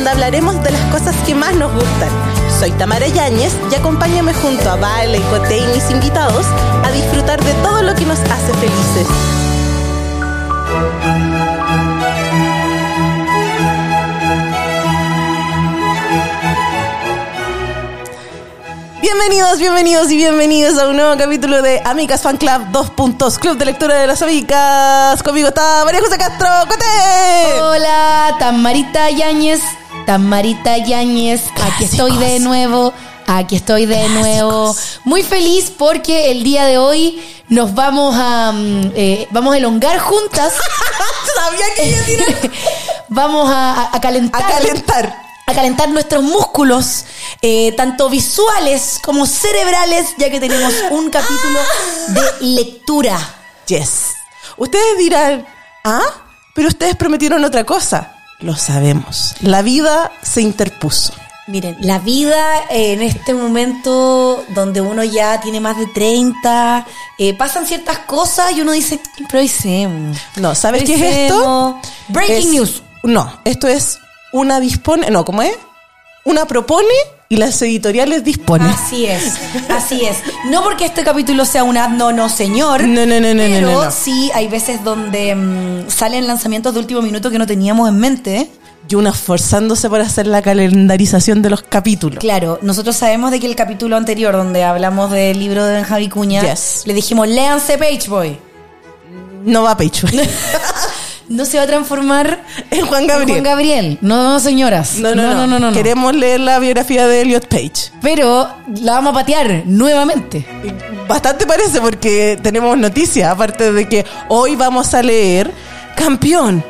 donde hablaremos de las cosas que más nos gustan. Soy Tamara Yáñez y acompáñame junto a Vale, Cote y mis invitados a disfrutar de todo lo que nos hace felices. Bienvenidos, bienvenidos y bienvenidos a un nuevo capítulo de Amigas Fan Club 2 puntos, Club de Lectura de las Amigas. Conmigo está María José Castro, ¡Cote! Hola, Tamarita Yáñez, Tamarita Yáñez, aquí estoy de nuevo, aquí estoy de nuevo. Muy feliz porque el día de hoy nos vamos a mm, eh, vamos a elongar juntas, Sabía que iba a tirar vamos a, a calentar. a calentar. a calentar nuestros músculos, eh, tanto visuales como cerebrales, ya que tenemos un capítulo de lectura. Yes. Ustedes dirán, ¿ah? Pero ustedes prometieron otra cosa. Lo sabemos. La vida se interpuso. Miren, la vida eh, en este momento donde uno ya tiene más de 30, eh, pasan ciertas cosas y uno dice, improvisemos. No, ¿sabes qué es esto? Breaking Es- news. No, esto es una dispone, no, ¿cómo es? Una propone y las editoriales disponen. Así es, así es. No porque este capítulo sea un ad, no, no, señor. No, no, no, no, pero no, no, no. sí hay veces donde mm, salen lanzamientos de último minuto que no teníamos en mente. Y una esforzándose por hacer la calendarización de los capítulos. Claro, nosotros sabemos de que el capítulo anterior donde hablamos del libro de Benjavi Cuña, Yes. le dijimos, léanse Page Boy. No va Pecho. No se va a transformar Es Juan en Gabriel. Juan Gabriel. No, no, señoras. No no no, no, no, no. Queremos leer la biografía de Elliot Page. Pero la vamos a patear nuevamente. Bastante parece porque tenemos noticias, aparte de que hoy vamos a leer Campeón,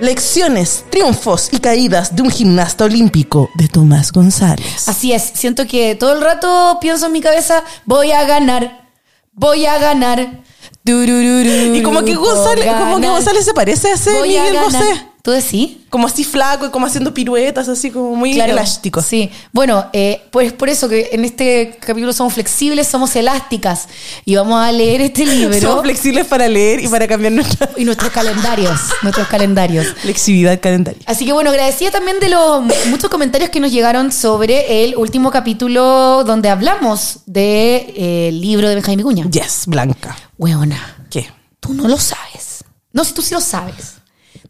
lecciones, triunfos y caídas de un gimnasta olímpico de Tomás González. Así es, siento que todo el rato pienso en mi cabeza, voy a ganar, voy a ganar. Y como que González, como que. González se parece a ese Voy a Miguel ganar. Bosé. ¿Tú decís? Como así flaco y como haciendo piruetas, así como muy elástico. Sí. Bueno, eh, pues por eso que en este capítulo somos flexibles, somos elásticas. Y vamos a leer este libro Somos flexibles para leer y para cambiar nuestra y nuestros calendarios. nuestros calendarios. flexibilidad calendaria. Así que bueno, agradecida también de los muchos comentarios que nos llegaron sobre el último capítulo donde hablamos del de, eh, libro de Benjamín Vicuña. Yes, Blanca. Weona, ¿Qué? tú no lo sabes. No, si tú sí lo sabes.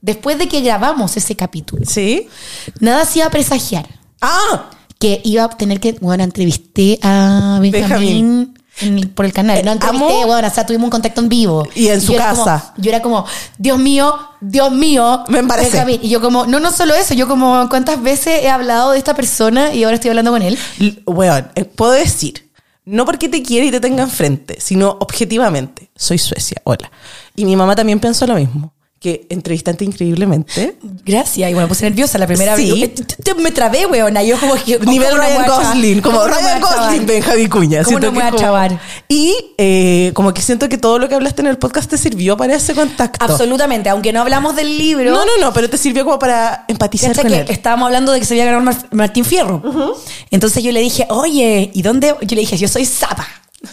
Después de que grabamos ese capítulo, ¿Sí? nada se iba a presagiar ¡Ah! que iba a tener que, bueno, entrevisté a Benjamín. Benjamín. en el- por el canal, no Eh, entrevisté, bueno, o sea, tuvimos un contacto en vivo. Y en su yo era como- casa. yo era como, Dios mío, Dios mío. Me embaracé. Benjamín. Y yo como, no, no solo eso, yo como, ¿cuántas veces he hablado de esta persona y ahora estoy hablando con él? Weón, eh, puedo decir, no porque te quiera y te tenga enfrente, sino objetivamente, soy Suecia, hola. Y mi mamá también pensó lo mismo, que entrevistaste increíblemente. Gracias, y bueno, me puse nerviosa la primera Sí. vez. Me trabé, weona, yo como que... Nivel ¿cómo no me Ryan? Gosling, como ¿Cómo no me Ryan? Gosling, Benjamin Cuña. ¿Cómo Siento no me voy a como- chavar? Y eh, como que siento que todo lo que hablaste en el podcast te sirvió para ese contacto. Absolutamente, aunque no hablamos del libro... No, no, no, pero te sirvió como para empatizar ¿Cachai con que él. estábamos hablando de que se había ganado Mar- Martín Fierro. Entonces yo le dije, oye, ¿y dónde? Yo le dije, yo soy zapa.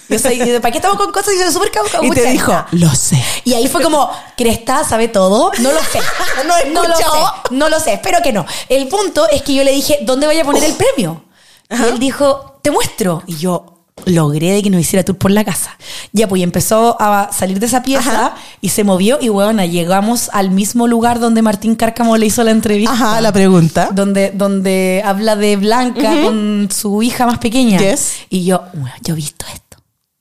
Yo soy, ¿para qué estamos con cosas? Y yo soy súper cau- Y te dijo, lo sé. Y ahí fue como, Cresta sabe todo. No lo sé. No he lo sé. No lo sé. Espero que no. El punto es que yo le dije, ¿dónde voy a poner el premio? Y él dijo, te muestro. Y yo logré de que nos hiciera tour por la casa. Ya, pues y empezó a salir de esa pieza Ajá. y se movió. Y bueno, llegamos al mismo lugar donde Martín Cárcamo le hizo la entrevista Ajá, la pregunta. donde, donde habla de Blanca con su hija más pequeña. Yes. Y yo, bueno, yo he visto esto.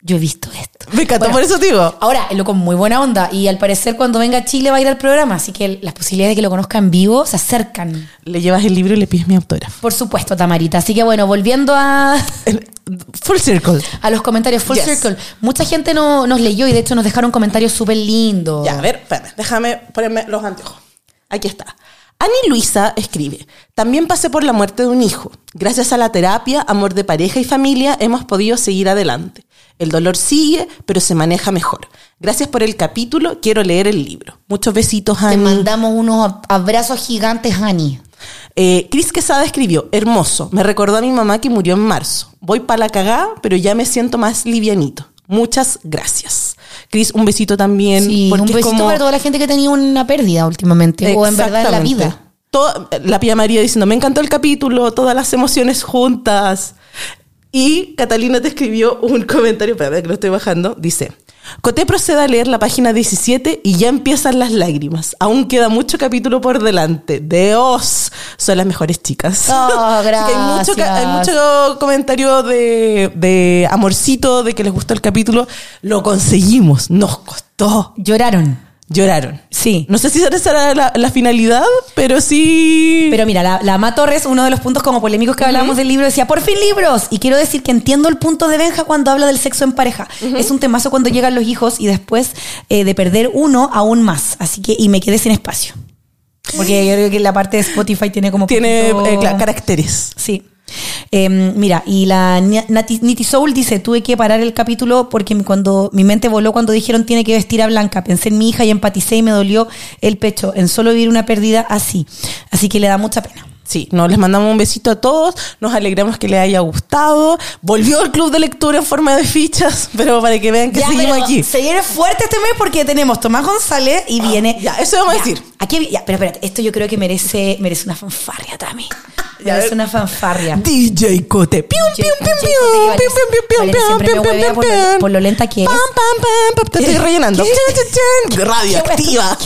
Yo he visto esto. Me encantó, Bueno, por eso te digo. Ahora, lo con muy buena onda. Y al parecer, cuando venga a Chile va a ir al programa. Así que las posibilidades de que lo conozca en vivo se acercan. Le llevas el libro y le pides mi autógrafo. Por supuesto, Tamarita. Así que bueno, volviendo a, Full circle. a los comentarios Full Yes. Circle. Mucha gente no, nos leyó y de hecho nos dejaron comentarios súper lindos. Ya, a ver, espérame, déjame ponerme los anteojos. Aquí está. Ani Luisa escribe, también pasé por la muerte de un hijo. Gracias a la terapia, amor de pareja y familia, hemos podido seguir adelante. El dolor sigue, pero se maneja mejor. Gracias por el capítulo, quiero leer el libro. Muchos besitos, Te Ani. mandamos unos abrazos gigantes, Ani. Eh, Cris Quesada escribió, hermoso, me recordó a mi mamá que murió en marzo. Voy para la cagada, pero ya me siento más livianito. Muchas gracias. Cris, un besito también. Sí, porque un es besito como- para toda la gente que ha tenido una pérdida últimamente. O en verdad en la vida. toda- la Pía María diciendo, me encantó el capítulo, todas las emociones juntas. Y Catalina te escribió un comentario, para ver que lo estoy bajando, dice, Coté procede a leer la página 17 y ya empiezan las lágrimas. Aún queda mucho capítulo por delante. Dios, son las mejores chicas. Oh, que hay mucho, ca- hay gracias. mucho comentario de, de amorcito, de que les gustó el capítulo. Lo conseguimos, nos costó. Lloraron. Lloraron. Sí. No sé si esa será la, la finalidad, pero sí. Pero mira, la, la Ama Torres, uno de los puntos como polémicos que hablábamos del libro, decía, por fin libros. Y quiero decir que entiendo el punto de Benja cuando habla del sexo en pareja. Es un temazo cuando llegan los hijos y después eh, de perder uno, aún más. Así que, y me quedé sin espacio. Porque yo creo que la parte de Spotify tiene como... tiene poquito- eh, caracteres. Sí. Eh, mira, y la Ni- Nati, Niti Soul dice, tuve que parar el capítulo porque cuando mi mente voló cuando dijeron tiene que vestir a Blanca, pensé en mi hija y empaticé y me dolió el pecho en solo vivir una pérdida así. Así que le da mucha pena. Sí, nos les mandamos un besito a todos, nos alegramos que les haya gustado. Volvió el club de lectura en forma de fichas, pero para que vean que Ya, seguimos aquí. Se viene fuerte este mes porque tenemos Tomás González y viene. ya, eso vamos a Ya, decir. Aquí, ya, pero espérate, esto yo creo que merece, merece una fanfarria, Tami. Ya, Merece a ver. una fanfarria. DJ Cote. Pium, pium, pium, pium, pium, pium, pium, pium, pium, pium, pium, por lo- pium. lenta que es. Pam, pam, pam, pam. Te estoy rellenando. Radioactiva.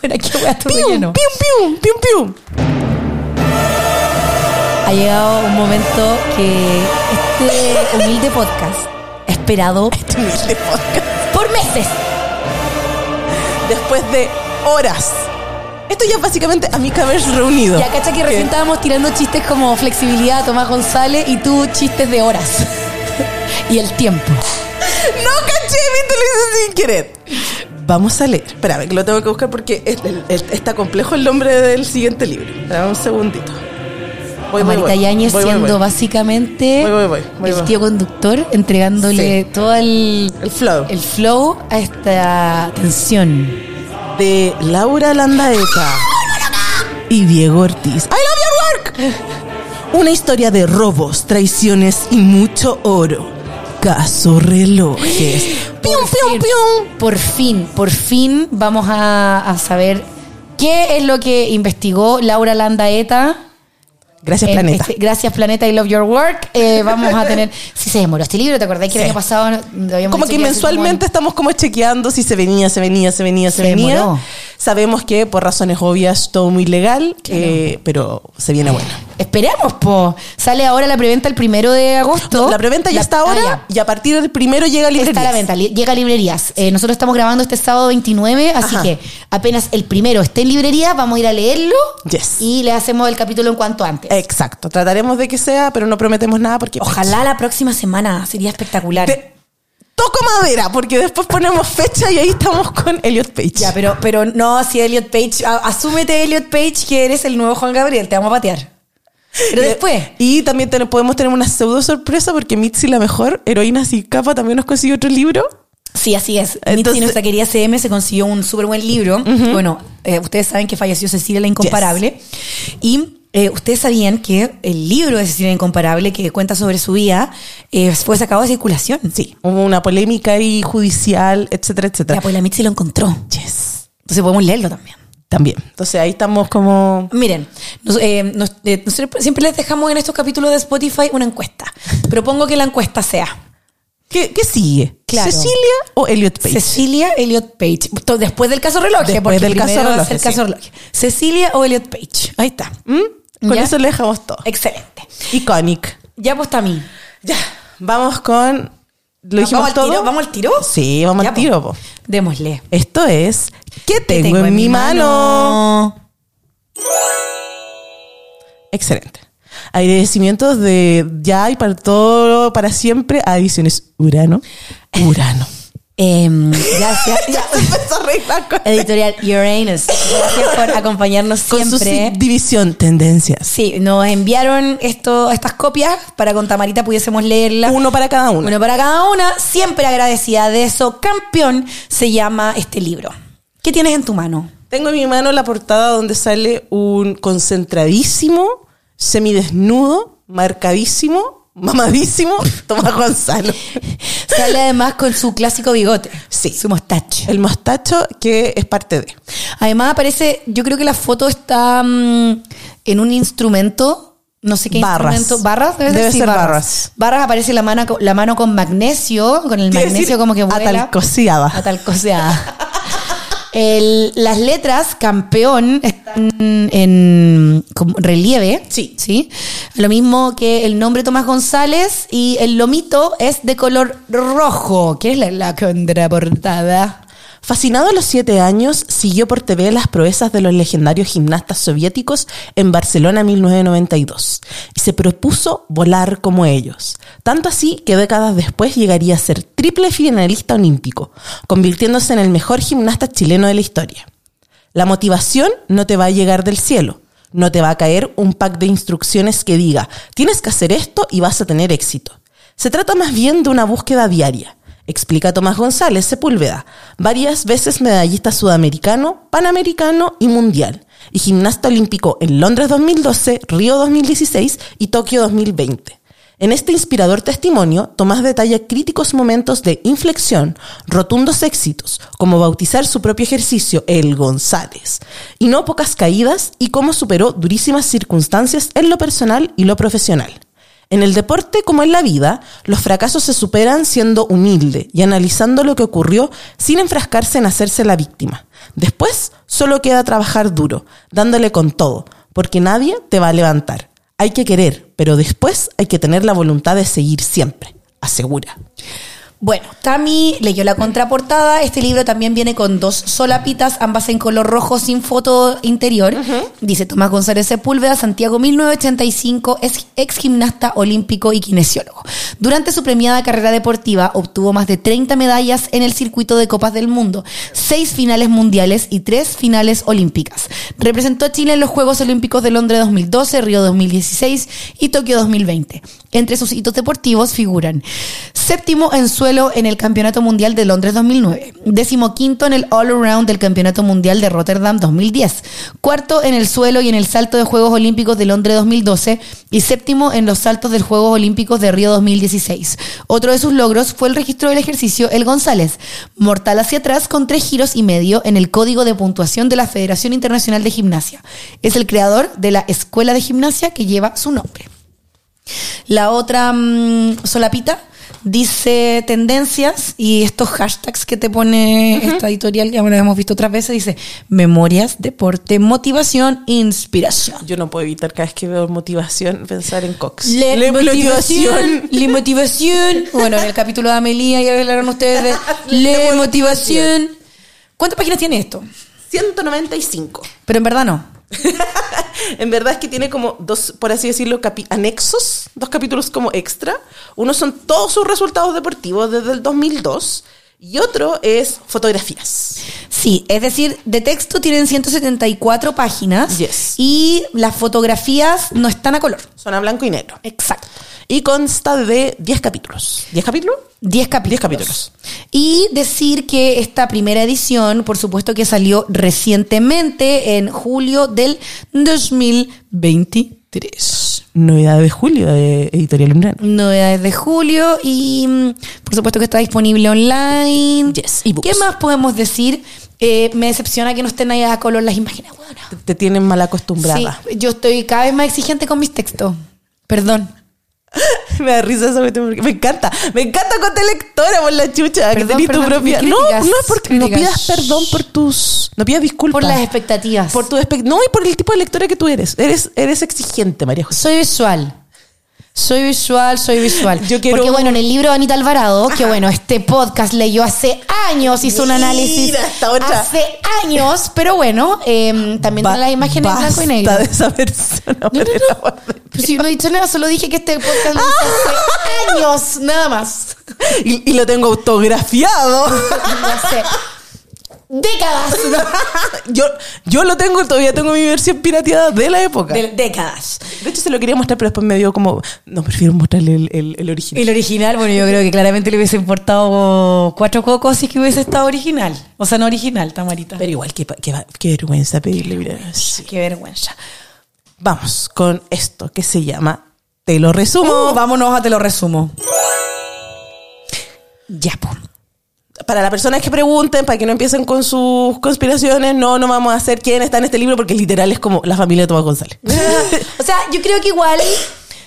Bueno, qué wea tu Pium, relleno. pium, pium, pium, pium. Ha llegado un momento que este humilde podcast, esperado Este humilde podcast. por meses, Después de horas. Esto ya es básicamente a mi cabeza reunido. ya cacha que recién estábamos tirando chistes como flexibilidad, Tomás González, y tú chistes de horas. y el tiempo. No caché, viste, lo hice sin querer. Vamos a leer. Espérame, que lo tengo que buscar porque es- está complejo el nombre del siguiente libro. Espérame un segundito. Voy, voy, Marita. Yáñez siendo básicamente el tío conductor, entregándole Sí. todo el, El flow. el flow a esta tensión. De Laura Landaeta y Diego Ortiz. I love your work. Una historia de robos, traiciones y mucho oro. Caso relojes. Pium, pium, pium. Por fin, por fin vamos a, a saber qué es lo que investigó Laura Landaeta. Gracias, en Planeta. este- gracias, Planeta, I Love Your Work. Eh, vamos a tener. Si se demoró este libro, ¿te acordás que Sí. el año pasado habíamos como que mensualmente estamos como chequeando si se venía, se venía, se venía, se, Se venía. demoró. Sabemos que por razones obvias todo muy legal, eh, pero se viene bueno. Esperemos, po. Sale ahora la preventa el primero de agosto. La preventa ya La- está ah, ahora y a partir del primero llega a Está a librerías. la venta, llega a librerías. Eh, nosotros estamos grabando este sábado 29, así Ajá. que apenas el primero esté en librería, vamos a ir a leerlo Yes. y le hacemos el capítulo en cuanto antes. Exacto. Trataremos de que sea, pero no prometemos nada porque. Ojalá la próxima semana sería espectacular. Te- toco madera, porque después ponemos fecha y ahí estamos con Elliot Page. Ya, pero, pero no, si Elliot Page, asúmete Elliot Page que eres el nuevo Juan Gabriel, te vamos a patear. Pero Y- después, Y también ten- podemos tener una pseudo sorpresa porque Mitzi, la mejor heroína sin capa, también nos consiguió otro libro. sí, así es. Entonces- Mitzi, nuestra querida CM, se consiguió un súper buen libro. Bueno, eh, ustedes saben que falleció Cecilia la Incomparable. Y eh, ustedes sabían que el libro de Cecilia la Incomparable, que cuenta sobre su vida, eh, fue sacado de circulación. Sí, hubo una polémica ahí judicial, etcétera, etcétera. Ya, pues la Mitzi lo encontró. Yes. Entonces podemos leerlo también. También. Entonces ahí estamos como. Miren, nos- eh, nos- eh, nosotros siempre les dejamos en estos capítulos de Spotify una encuesta. Propongo que la encuesta sea ¿Qué, qué sigue? Claro. ¿Cecilia o Elliot Page? Cecilia Elliot Page. Después del caso reloj. Después porque del caso reloj, sí. caso reloj. Cecilia o Elliot Page. Ahí está. ¿Mm? Con ¿Ya? eso le dejamos todo. Excelente. Iconic. Ya pues a mí. Ya. Vamos con. ¿Lo dijimos ¿Vamos al todo? tiro? ¿Vamos al tiro? Sí, vamos Ya, al tiro, po. Démosle. Esto es. ¿Qué tengo, en, mi mano? Excelente. Agradecimientos de ya y para todo, para siempre, a Ediciones Urano. Urano. Em, gracias. ya se empezó a. Editorial Uranus. Gracias por acompañarnos Con su siempre. división Tendencias. Sí, nos enviaron esto, estas copias para con Tamarita pudiésemos leerlas. Uno para cada uno. Uno para cada una, siempre agradecida de eso. Campeón se llama este libro. ¿Qué tienes en tu mano? Tengo en mi mano la portada donde sale un concentradísimo, semidesnudo, marcadísimo mamadísimo Tomás Gonzalo. Sale además con su clásico bigote. Sí. Su mostacho. El mostacho que es parte de. Además aparece, yo creo que la foto está mm, en un instrumento, no sé qué Barras. instrumento. ¿Barras? Debe ser barras. Barras aparece la mano, la mano con magnesio, con el magnesio como que vuela. atalcoseada. Atalcoseada. El- las letras campeón están en relieve. Sí. ¿sí? Lo mismo que el nombre Tomás González y el lomito es de color rojo, que es la, la contraportada. Fascinado a los siete años, siguió por TV las proezas de los legendarios gimnastas soviéticos en Barcelona 1992 y se propuso volar como ellos. Tanto así que décadas después llegaría a ser triple finalista olímpico, convirtiéndose en el mejor gimnasta chileno de la historia. La motivación no te va a llegar del cielo. No te va a caer un pack de instrucciones que diga, tienes que hacer esto y vas a tener éxito. Se trata más bien de una búsqueda diaria, explica Tomás González Sepúlveda, varias veces medallista sudamericano, panamericano y mundial, y gimnasta olímpico en Londres 2012, Río 2016 y Tokio 2020. En este inspirador testimonio, Tomás detalla críticos momentos de inflexión, rotundos éxitos, como bautizar su propio ejercicio, el González, y no pocas caídas y cómo superó durísimas circunstancias en lo personal y lo profesional. En el deporte como en la vida, los fracasos se superan siendo humilde y analizando lo que ocurrió sin enfrascarse en hacerse la víctima. Después, solo queda trabajar duro, dándole con todo, porque nadie te va a levantar. Hay que querer, pero después hay que tener la voluntad de seguir siempre, asegura. Bueno, Tami leyó la contraportada. Este libro también viene con dos solapitas, ambas en color rojo sin foto interior. Dice Tomás González Sepúlveda, Santiago 1985, es ex gimnasta olímpico y kinesiólogo. Durante su premiada carrera deportiva obtuvo más de 30 medallas en el circuito de Copas del Mundo, seis finales mundiales y tres finales olímpicas. Representó a Chile en los Juegos Olímpicos de Londres 2012, Río 2016 y Tokio 2020. Entre sus hitos deportivos figuran séptimo en suelo en el Campeonato Mundial de Londres 2009, décimo quinto en el All Around del Campeonato Mundial de Rotterdam 2010, cuarto en el suelo y en el salto de Juegos Olímpicos de Londres 2012 y séptimo en los saltos de Juegos Olímpicos de Río 2016. Otro de sus logros fue el registro del ejercicio El González, mortal hacia atrás con tres giros y medio en el código de puntuación de la Federación Internacional de Gimnasia. Es el creador de la escuela de gimnasia que lleva su nombre. La otra mm, solapita dice tendencias y estos hashtags que te pone esta editorial, ya lo hemos visto otras veces, dice memorias, deporte, motivación, inspiración. Yo no puedo evitar cada vez que veo motivación pensar en Cox. Le, Le- motivación, le motivación. Bueno, en el capítulo de Amelia ya hablaron ustedes de le motivación. ¿Cuántas páginas tiene esto? 195. Pero en verdad no. en verdad es que tiene como dos, por así decirlo, anexos, dos capítulos como extra. Uno son todos sus resultados deportivos desde el 2002 y otro es fotografías. Sí, es decir, de texto tienen 174 páginas Yes. y las fotografías no están a color. Son a blanco y negro. Exacto. Y consta de 10 capítulos. ¿10 capítulos? 10 capítulos. 10 capítulos. Y decir que esta primera edición, por supuesto que salió recientemente, en julio del 2023. Novedad de julio de Editorial Unrano. Novedades de julio y mm, por supuesto que está disponible online. Yes. ¿Qué más podemos decir? Eh, me decepciona que no estén ahí a color las imágenes. Bueno, Te, te tienen mal acostumbrada. sí, yo estoy cada vez más exigente con mis textos. Perdón. Me da risa eso porque me encanta. Me encanta con lectora por la chucha. que Perdón, tenés tu perdón, propia. mis No, no es porque no pidas perdón por tus. No pidas disculpas. Por las expectativas. Por tu espe- No, y por el tipo de lectora que tú eres. Eres, eres exigente, María José. Soy visual. Soy visual, soy visual. Yo quiero- Porque bueno, en el libro de Anita Alvarado, que bueno, este podcast leyó hace años, hizo un Mira, análisis esta otra. hace años, pero bueno, eh, también Ba- las imágenes en blanco y negro. de esa persona. No, no, no. Pues si no he dicho nada, solo dije que este podcast lo hace años, nada más. Y, y lo tengo autografiado. No sé. Décadas. yo, yo lo tengo, todavía tengo mi versión pirateada de la época. De- décadas. De hecho, se lo quería mostrar, pero después me dio como. No, prefiero mostrarle el, el, el original. El original, bueno, yo creo que claramente le hubiese importado cuatro cocos y que hubiese estado original. O sea, no original, Tamarita. Pero igual, qué, qué, qué vergüenza pedirle. mira. Sí. Qué vergüenza. Vamos con esto que se llama te lo resumo. Uh, vámonos a te lo resumo. Ya, pues. Para las personas que pregunten, para que no empiecen con sus conspiraciones, no, no vamos a hacer quién está en este libro, porque literal es como la familia de Tomás González. o sea, yo creo que igual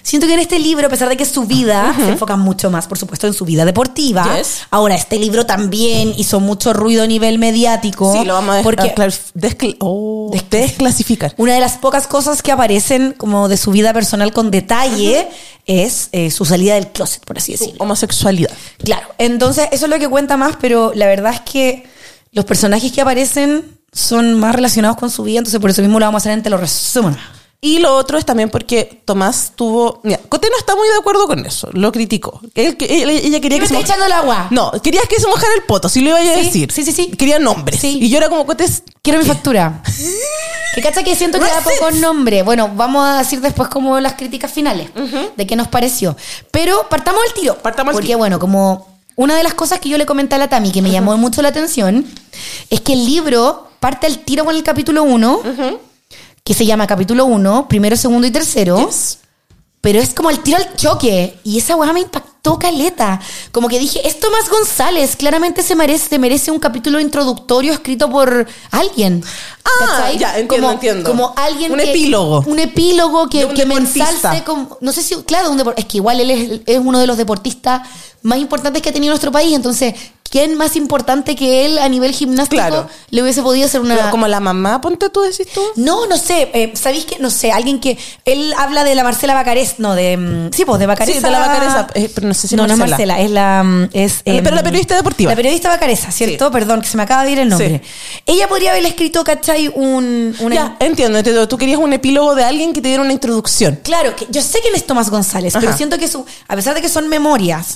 Siento que en este libro, a pesar de que su vida se enfoca mucho más, por supuesto, en su vida deportiva. Yes. Ahora, este libro también hizo mucho ruido a nivel mediático. Sí, lo vamos a porque descl- oh, Des- desclasificar. una de las pocas cosas que aparecen como de su vida personal con detalle es eh, su salida del closet, por así decirlo. Homosexualidad. Claro, entonces eso es lo que cuenta más, pero la verdad es que los personajes que aparecen son más relacionados con su vida, entonces por eso mismo lo vamos a hacer en Te lo resumo. Y lo otro es también porque Tomás tuvo. Mira, Coté no está muy de acuerdo con eso. Lo criticó. Él- ella quería ¿Qué que me se está echando el agua? No, querías que se mojara el poto, si lo iba a Sí, decir. sí, sí, sí. Quería nombres. Sí. Y yo era como, Coté, es- Quiero mi factura. que cacha que siento que da poco nombre. Bueno, vamos a decir después como las críticas finales de qué nos pareció. Pero partamos al tiro. Partamos al Porque tiro. bueno, como una de las cosas que yo le comenté a la Tami que me llamó mucho la atención es que el libro parte al tiro con el capítulo 1, que se llama capítulo 1, primero, segundo y tercero. Yes. Pero es como el tiro al choque. Y esa weá me impactó caleta. Como que dije, es Tomás González. Claramente se merece, merece un capítulo introductorio escrito por alguien. Ah, ¿Cachai? ya, entiendo, como, entiendo. Como alguien Un que- epílogo. Un epílogo que, un que me ensalce como... No sé si... Claro, un es que igual él es, es uno de los deportistas más importantes que ha tenido nuestro país. Entonces, ¿quién más importante que él a nivel gimnástico Claro. le hubiese podido hacer una... Pero como la mamá, ponte tú, decís tú. No, no sé. eh, ¿Sabéis que? No sé, alguien que. Él habla de la Marcela Bacarés. No, de. mm, Sí, pues de Bacarés. Sí, de la Bacareza, eh, pero no sé si no, no es Marcela. Marcela, es la. mm, Es, pero la periodista deportiva. La periodista Bacareza, ¿cierto? Perdón, que se me acaba de ir el nombre. Ella podría haberle escrito, ¿cachai? Un. una- Ya, entiendo, entiendo. Tú querías un epílogo de alguien que te diera una introducción. Claro, que yo sé quién es Tomás González, pero siento que su, a pesar de que son memorias,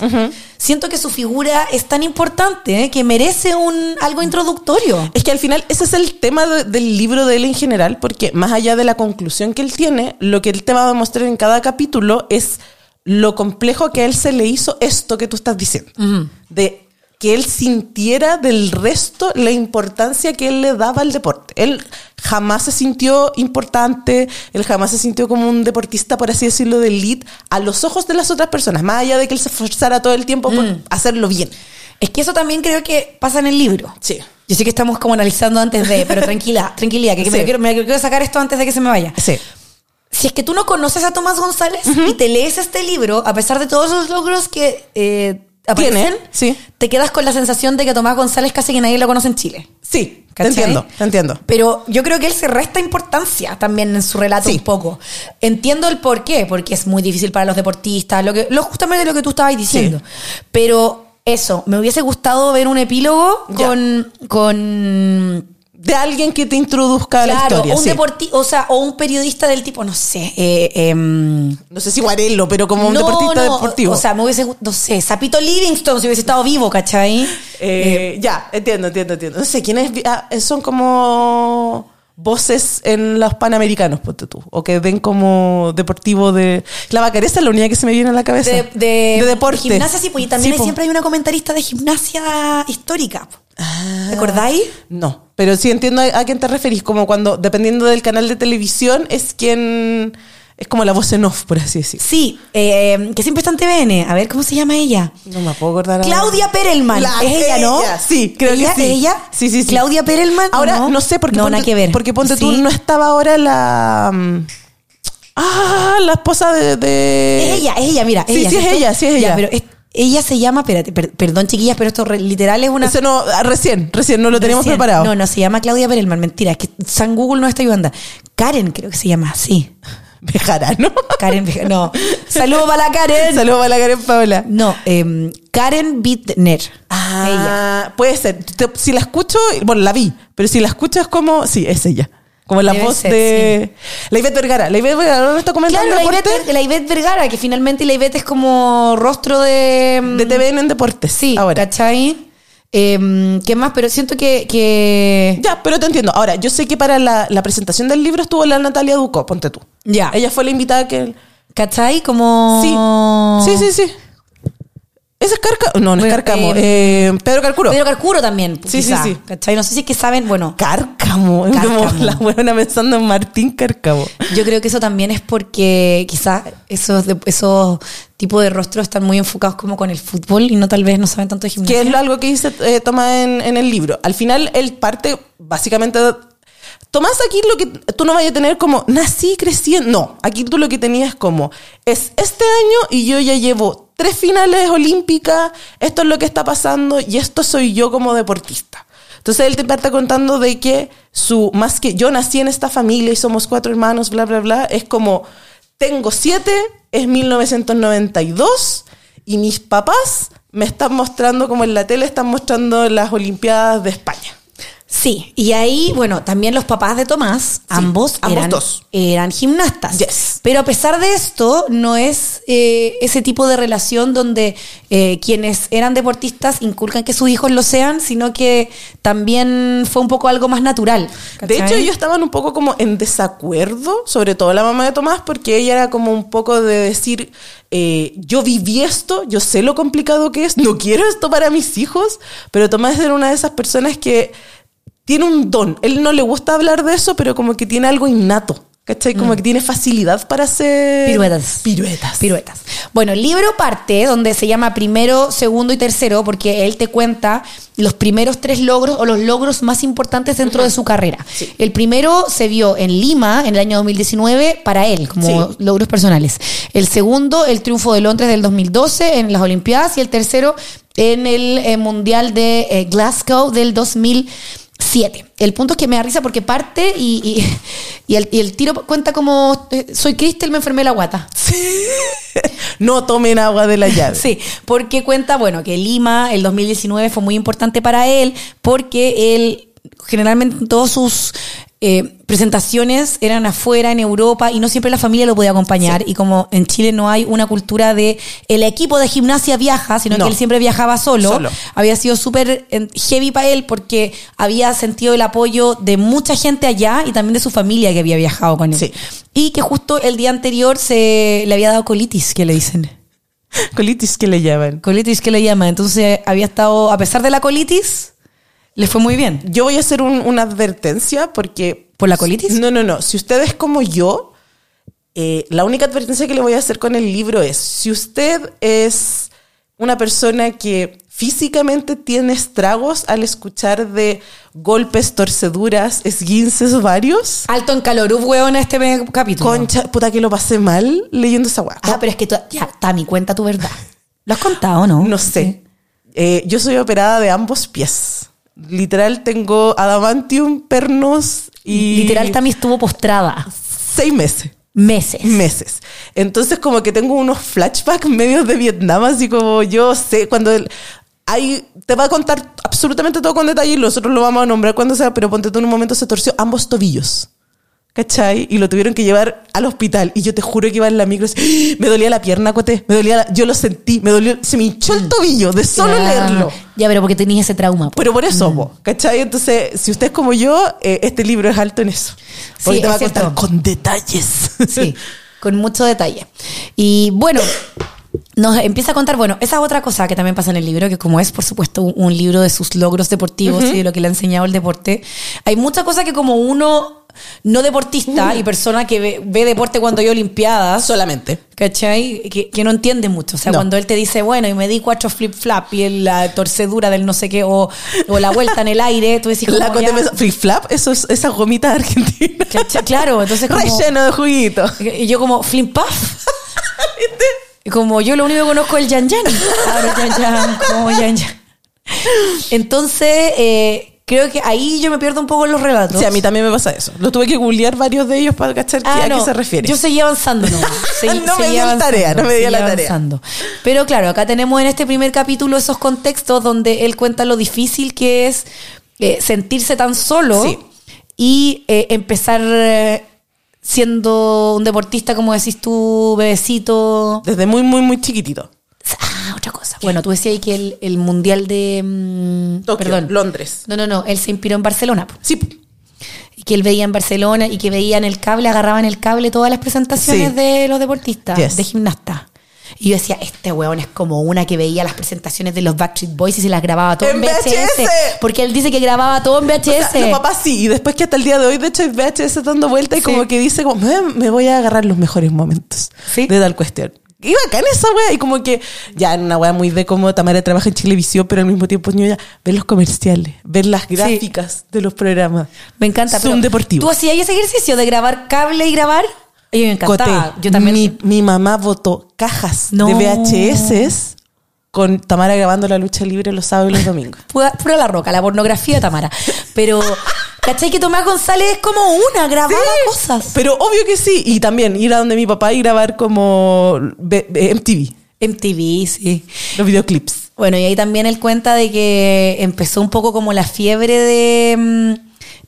siento que su figura es tan importante eh, que merece un algo introductorio. Es que al final ese es el tema de- del libro de él en general, porque más allá de la conclusión que él tiene, lo que él te va a demostrar en cada capítulo es lo complejo que a él se le hizo esto que tú estás diciendo. De que él sintiera del resto la importancia que él le daba al deporte. Él jamás se sintió importante, él jamás se sintió como un deportista, por así decirlo, de elite, a los ojos de las otras personas, más allá de que él se esforzara todo el tiempo por hacerlo bien. Es que eso también creo que pasa en el libro. Sí. Yo sé que estamos como analizando antes de, pero tranquila, tranquilidad, que, que me, Sí. quiero, me quiero sacar esto antes de que se me vaya. Sí. Si es que tú no conoces a Tomás González y te lees este libro, a pesar de todos los logros que eh, aparecen, Tiene, sí. te quedas con la sensación de que Tomás González casi que nadie lo conoce en Chile. Sí, te ¿Cachai? entiendo, te entiendo. Pero yo creo que él se resta importancia también en su relato Sí. un poco. Entiendo el por qué, porque es muy difícil para los deportistas, lo que, lo, justamente lo que tú estabas diciendo. Pero eso, me hubiese gustado ver un epílogo Ya. con, con De alguien que te introduzca a la historia. un sí. deporti o sea, o un periodista del tipo, no sé, eh, em, No sé si Guarello, pero como un no, deportista no, deportivo. O sea, me hubiese, gu- no sé, Zapito Livingston si hubiese estado vivo, ¿cachai? Eh, ya, entiendo, entiendo, entiendo. No sé, ¿quiénes ah, son como voces en los panamericanos, ponte tú? O que ven como deportivo de... La vacareza es la única que se me viene a la cabeza. De, de, deporte. de gimnasia, sí, pues y también Sí, hay- po. siempre hay una comentarista de gimnasia histórica. po. Ah. ¿Te acordáis? No, pero sí entiendo a, a quién te referís, como cuando, dependiendo del canal de televisión, es quien... Es como la voz en off, por así decir. Sí, eh, que siempre está en TVN. A ver, ¿cómo se llama ella? No me puedo acordar. Claudia Perelman. La- es ella, ¿no? ella, sí, creo ¿Ella? que sí. ¿Ella? Sí, sí, sí. Claudia Perelman. ¿o Ahora, no, no? sé, porque no, ponte, nada que ver. Porque ponte tú, Sí. no estaba ahora la... mm, Ah, la esposa de... de- Es ella, es ella, mira. es Sí, ella, sí es ella, sí es Ya, ella. pero es- ella se llama, espérate, per- perdón chiquillas, pero esto re- literal es una... Ese no, ah, recién, recién, no lo tenemos Recién. preparado. No, no, se llama Claudia Perelman, mentira, es que San Google no está ayudando. Karen creo que se llama, sí. Bejarano. Karen, Beja- no. Saludos para la Karen. Saludos para la Karen Paola. No, em, Karen Bittner. Ella. Ah, puede ser. Si la escucho, bueno, la vi, pero si la escucho es como, sí, es ella. Como la Debe voz ser, de la Ivette Vergara. La Ivette Vergara no está comentando Claro, la Ivette, la Ivette Vergara, que finalmente la Ivette es como rostro de... em, de TVN en deportes. Sí, ahora. ¿cachai? Em, ¿Qué más? Pero siento que... que... Ya, pero te entiendo. Ahora, yo sé que para la, la presentación del libro estuvo la Natalia Ducó, ponte tú. Ya. Ella fue la invitada que... ¿Cachai? Como... Sí, sí, sí, sí. Ese es Cárcamo. No, no es Bueno, Cárcamo. eh, eh, Pedro Carcuro. Pedro Carcuro también. Sí, sí, quizá, sí. ¿cachai? No sé si es que saben, bueno, Cárcamo. Cárcamo. Como la buena pensando en Martín Cárcamo. yo creo que eso también es porque quizás esos, esos tipos de rostros están muy enfocados como con el fútbol y no tal vez no saben tanto de gimnasia. Que es lo- algo que dice eh, Tomás en, en el libro. Al final, él parte básicamente. Tomás, aquí lo que tú no vayas a tener como nací, crecí. en-". No, aquí tú lo que tenías como es este año y yo ya llevo tres finales olímpicas. Esto es lo que está pasando y esto soy yo como deportista. Entonces él te parte contando de que su, más que yo nací en esta familia y somos cuatro hermanos, bla, bla, bla, es como tengo siete, es 1992 y mis papás me están mostrando, como en la tele están mostrando las Olimpiadas de España. Sí, y ahí, bueno, también los papás de Tomás, ambos, ambos eran, dos. eran gimnastas. Yes. Pero a pesar de esto, no es eh, ese tipo de relación donde eh, quienes eran deportistas inculcan que sus hijos lo sean, sino que también fue un poco algo más natural. De hecho, ellos estaban un poco como en desacuerdo, sobre todo la mamá de Tomás, porque ella era como un poco de decir, eh, yo viví esto, yo sé lo complicado que es, no quiero esto para mis hijos, pero Tomás era una de esas personas que tiene un don. Él no le gusta hablar de eso, pero como que tiene algo innato. ¿Cachai? Como que tiene facilidad para hacer... Mm. Piruetas. Piruetas. Piruetas. Bueno, el libro parte donde se llama primero, segundo y tercero, porque él te cuenta los primeros tres logros o los logros más importantes dentro de su carrera. Sí. El primero se vio en Lima en el año 2019 para él, como Sí. logros personales. El segundo, el triunfo de Londres del 2012 en las Olimpiadas. Y el tercero, en el eh, Mundial de eh, Glasgow del 2007. El punto es que me da risa porque parte y, y, y el, y el tiro cuenta como eh, soy Cristel, me enfermé la guata. No tomen agua de la llave. Sí, porque cuenta, bueno, que Lima, el 2019 fue muy importante para él, porque él, generalmente en todas sus eh, presentaciones eran afuera, en Europa, y no siempre la familia lo podía acompañar. Y como en Chile no hay una cultura de el equipo de gimnasia viaja, sino No. que él siempre viajaba solo, Solo. había sido súper eh, heavy para él porque había sentido el apoyo de mucha gente allá y también de su familia que había viajado con él. Sí. Y que justo el día anterior se le había dado colitis, que le dicen. Colitis que le llaman. Colitis que le llama. Entonces había estado, a pesar de la colitis, le fue muy bien. Yo voy a hacer un- una advertencia porque... ¿Por la colitis? No, no, no. Si usted es como yo, eh, la única advertencia que le voy a hacer con el libro es, si usted es una persona que físicamente tiene estragos al escuchar de golpes, torceduras, esguinces varios, Alto en calorú, weón, este me- capítulo. concha, puta que lo pasé mal leyendo esa weá. Ah, pero es que tú, ya, Tami, cuenta tu verdad. ¿Lo has contado no? No sé. Eh, yo soy operada de ambos pies. Literal tengo adamantium, pernos y... Literal, Tami estuvo postrada. Seis meses. Meses. meses. Entonces como que tengo unos flashbacks medios de Vietnam, así como yo sé, cuando el- hay, te va a contar absolutamente todo con detalle y nosotros lo vamos a nombrar cuando sea, pero ponte tú en un momento se torció ambos tobillos. ¿Cachai? Y lo tuvieron que llevar al hospital. Y yo te juro que iba en la micro. así, ¡Ah! Me dolía la pierna, cote. Me dolía la- yo lo sentí. Me dolió. Se me hinchó el tobillo de solo Mm. Ya. leerlo. Ya, pero porque tenías ese trauma. po. Pero por eso, po, ¿cachai? Entonces, si usted es como yo, eh, este libro es alto en eso. Porque Sí, te va a contar cierto. con detalles. Sí, con mucho detalle. Y bueno, nos empieza a contar, bueno, esa es otra cosa que también pasa en el libro, que como es, por supuesto, un, un libro de sus logros deportivos y de lo que le ha enseñado el deporte, hay muchas cosas que como uno no deportista y persona que ve, ve deporte cuando hay olimpiadas, Solamente. ¿cachai? Que, que no entiende mucho. O sea, No. cuando él te dice, bueno, y me di cuatro flip-flap y el- la torcedura del no sé qué, o, o la vuelta en el aire, tú decís, La como, Cote ya, me- Flip Flap, eso es esa gomita argentina. ¿cachai? Claro, entonces como... Relleno de juguito. Y yo como, Flim Puff. Y como yo lo único que conozco es el Yan Yan. Claro, Yan Yan, como Yan Yan. Entonces, eh, creo que ahí yo me pierdo un poco en los relatos. Sí, a mí también me pasa eso. Lo tuve que googlear varios de ellos para cachar qué- Ah, a no, qué se refiere. Yo seguía avanzando, no. Segui- No me dio la tarea, no me dio la tarea. avanzando. Pero claro, acá tenemos en este primer capítulo esos contextos donde él cuenta lo difícil que es eh, sentirse tan solo Sí. y eh, empezar eh, siendo un deportista, como decís tú, bebecito. Desde muy, muy, muy chiquitito. Ah, otra cosa. Bueno, tú decías que el, el mundial de. mm, Tokio, perdón. Londres. No, no, no. Él se inspiró en Barcelona. Sí, Y que él veía en Barcelona y que veía en el cable, agarraban el cable todas las presentaciones Sí. de los deportistas, Yes. de gimnasta. Y yo decía, este weón es como una que veía las presentaciones de los Backstreet Boys y se las grababa todo en, En VHS. VHS. Porque él dice que grababa todo en VHS. O sea, los papás sí, y después que hasta el día de hoy, de hecho, hay VHS dando vuelta y Sí. como que dice, como, me, me voy a agarrar los mejores momentos Sí. de tal cuestión. Y bacán esa wea, y como que ya en una wea muy de cómo Tamara trabaja en Chilevisión, pero al mismo tiempo yo ya ver los comerciales, ver las gráficas de los programas. Me encanta. Zoom pero deportivo. ¿Tú hacías ese ejercicio de grabar cable y grabar? Mí me encantaba. Coté. Yo también. Mi, mi mamá votó cajas No. de VHS con Tamara grabando la lucha libre los sábados y los domingos. Pura, pura la roca, la pornografía de Tamara. Pero, ¿cachai que Tomás González es como una, grababa cosas? Pero obvio que sí. Y también ir a donde mi papá y grabar como MTV, MTV, sí. los videoclips. Bueno, y ahí también él cuenta de que empezó un poco como la fiebre de, mm,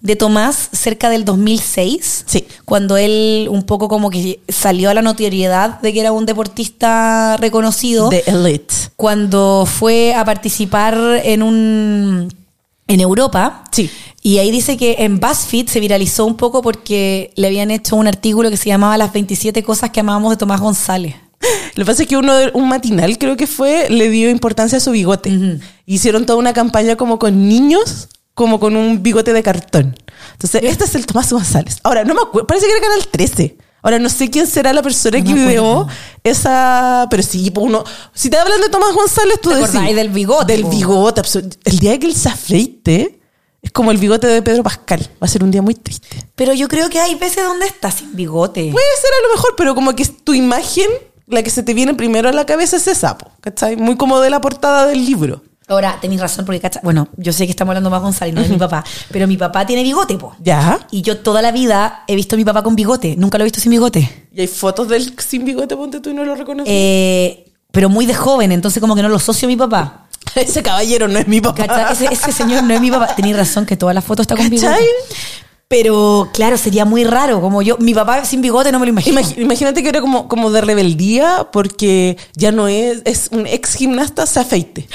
de Tomás cerca del 2006. Sí. Cuando él un poco como que salió a la notoriedad de que era un deportista reconocido. The Elite. cuando fue a participar en un en Europa. Sí. Y ahí dice que en BuzzFeed se viralizó un poco porque le habían hecho un artículo que se llamaba Las 27 cosas que amábamos de Tomás González. Lo que pasa es que uno un matinal, creo que fue, le dio importancia a su bigote. Hicieron toda una campaña como con niños, como con un bigote de cartón. Entonces, este es el Tomás González. Ahora, no me acuerdo, parece que era Canal 13. Ahora, no sé quién será la persona No que ideó esa... Pero sí, pues uno... Si te hablan de Tomás González, tú ¿Te decís... del bigote, Del po? bigote, El día que él se afeite, es como el bigote de Pedro Pascal. Va a ser un día muy triste. Pero yo creo que hay veces donde está sin bigote. Puede ser a lo mejor, pero como que tu imagen, la que se te viene primero a la cabeza es esa, po, ¿cachai? Muy como de la portada del libro. Ahora, tenéis razón porque, cacha, bueno, yo sé que estamos hablando más González, no de mi papá, pero mi papá tiene bigote, po. ¿Ya? Y yo toda la vida he visto a mi papá con bigote, nunca lo he visto sin bigote. Y hay fotos del sin bigote, ponte tú y no lo reconoces. Eh, pero muy de joven, entonces como que no lo socio a mi papá. Ese caballero no es mi papá. ¿Cachai? Ese, ese señor no es mi papá. Tenéis razón que todas las fotos está con bigote. Pero claro, sería muy raro. Como yo, mi papá sin bigote no me lo imagino. Imagi- imagínate que era como, como de rebeldía porque ya no es, es un ex gimnasta, se afeite.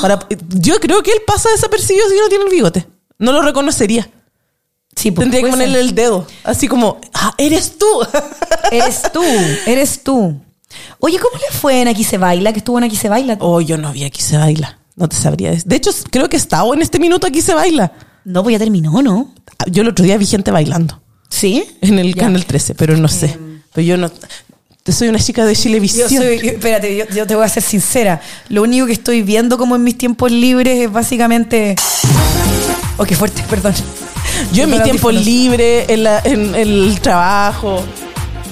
Para- yo creo que él pasa desapercibido si no tiene el bigote. No lo reconocería. Sí, pues, Tendría que ponerle ser. el dedo. Así como, ah, eres tú. Eres tú, eres tú. Oye, ¿cómo le fue en Aquí se baila? Que estuvo en Aquí se baila. Oh, yo no vi aquí se baila. No te sabría. De hecho, creo que estaba en este minuto aquí se baila. No, pues ya terminó, ¿no? Yo el otro día vi gente bailando ¿Sí? en el Ya. canal 13, pero no sé. Pero yo no. Soy una chica de Yo Chilevisión. soy, yo- espérate, yo, yo te voy a ser sincera. Lo único que estoy viendo como en mis tiempos libres es básicamente. Oh, qué fuerte, perdón. Yo en mi Con tiempo audífonos. libre, en, la- en el trabajo.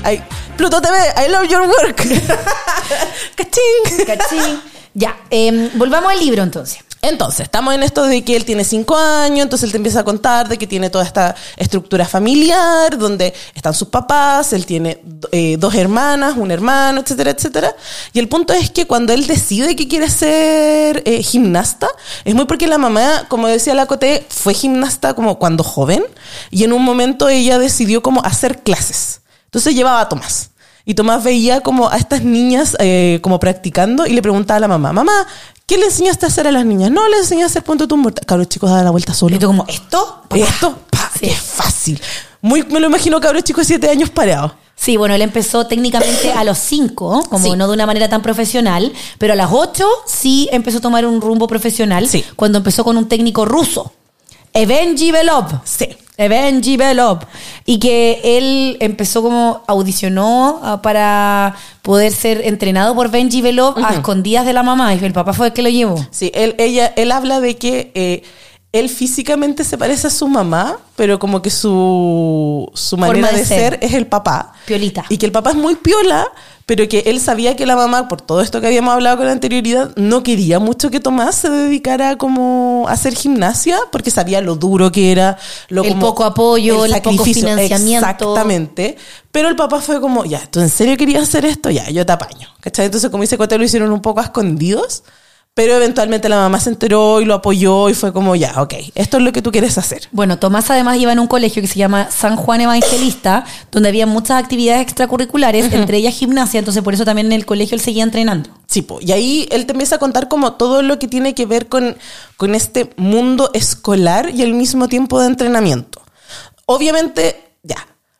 Ay, Pluto TV, I love your work. Cachín. ¿Cachín? Ya, em, volvamos al libro entonces. Entonces, estamos en esto de que él tiene cinco años, entonces él te empieza a contar de que tiene toda esta estructura familiar, donde están sus papás, él tiene eh, dos hermanas, un hermano, etcétera, etcétera. Y el punto es que cuando él decide que quiere ser eh, gimnasta, es muy porque la mamá, como decía la Coté, fue gimnasta como cuando joven, y en un momento ella decidió como hacer clases. Entonces llevaba a Tomás. Y Tomás veía como a estas niñas eh, como practicando y le preguntaba a la mamá, mamá, ¿qué le enseñaste a hacer a las niñas? No, le enseñé a hacer punto tu mortal. Cabros chicos, da la vuelta solo. Y tú como, ¿esto? Esto, pa, Sí. qué fácil. Muy, me lo imagino cabros chicos de siete años parados. Sí, bueno, él empezó técnicamente a los 5, como Sí. no de una manera tan profesional, pero a las 8 sí empezó a tomar un rumbo profesional Sí. cuando empezó con un técnico ruso, Evgeny Belov. Sí. Evgeny Belov. Y que él empezó como audicionó ah, para poder ser entrenado por Benji Belov a escondidas de la mamá y el papá fue el que lo llevó. Sí, él, ella, él habla de que eh, él físicamente se parece a su mamá, pero como que su, su manera de de, ser. ser. es el papá. Piolita. Y que el papá es muy piola, pero que él sabía que la mamá, por todo esto que habíamos hablado con anterioridad, no quería mucho que Tomás se dedicara como a hacer gimnasia, porque sabía lo duro que era, lo El como- poco apoyo, el poco sacrificio. financiamiento. Exactamente. Pero el papá fue como, ya, ¿tú en serio querías hacer esto? Ya, yo te apaño. ¿Cachai? Entonces, como dice Cote, lo hicieron un poco a escondidos. Pero eventualmente la mamá se enteró y lo apoyó y fue como, ya, ok, esto es lo que tú quieres hacer. Bueno, Tomás además iba en un colegio que se llama San Juan Evangelista, donde había muchas actividades extracurriculares, entre ellas gimnasia, entonces por eso también en el colegio él seguía entrenando. Sí, po. y ahí él te empieza a contar como todo lo que tiene que ver con, con este mundo escolar y al mismo tiempo de entrenamiento. Obviamente, ya,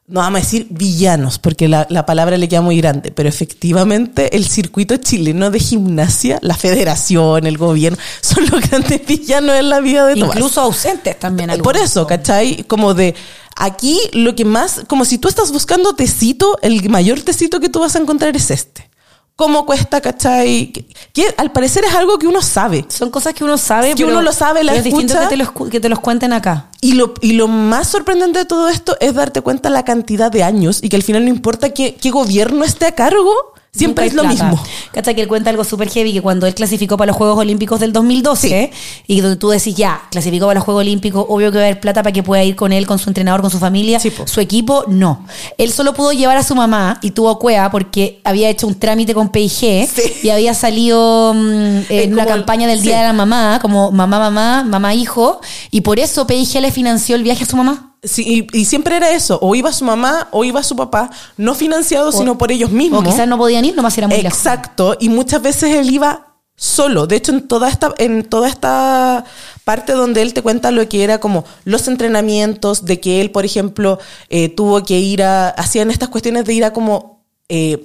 no vamos a decir villanos, porque la, la palabra le queda muy grande, pero efectivamente el circuito chileno de gimnasia, la federación, el gobierno, son los grandes villanos en la vida de Tomás. Incluso ausentes también. Por algunos. eso, ¿cachai? Como de aquí lo que más, como si tú estás buscando tecito, el mayor tecito que tú vas a encontrar es este. ¿Cómo cuesta, cachai? Que, que al parecer es algo que uno sabe. Son cosas que uno sabe, Que pero, uno lo sabe, la es distinto escucha. que te, los, que te los cuenten acá. Y lo, y lo más sorprendente de todo esto es darte cuenta la cantidad de años y que al final no importa qué, qué gobierno esté a cargo, siempre es lo plata. mismo. Cacha que él cuenta algo súper heavy, que cuando él clasificó para los Juegos Olímpicos del 2012, y donde tú decís, ya, clasificó para los Juegos Olímpicos, obvio que va a haber plata para que pueda ir con él, con su entrenador, con su familia, Sí, su equipo, no. Él solo pudo llevar a su mamá y tuvo cueva porque había hecho un trámite con PIG Sí. y había salido mm, en una campaña del Día de la Mamá, como mamá, mamá, mamá, hijo, y por eso PIG le financió el viaje a su mamá. Sí, y, y siempre era eso, o iba su mamá o iba su papá, no financiado, sino por ellos mismos. O quizás no podían ir, nomás era muy lejos. Exacto, y muchas veces él iba solo. De hecho, en toda esta, en toda esta parte donde él te cuenta lo que era como los entrenamientos, de que él, por ejemplo, eh, tuvo que ir a, hacían estas cuestiones de ir a como eh,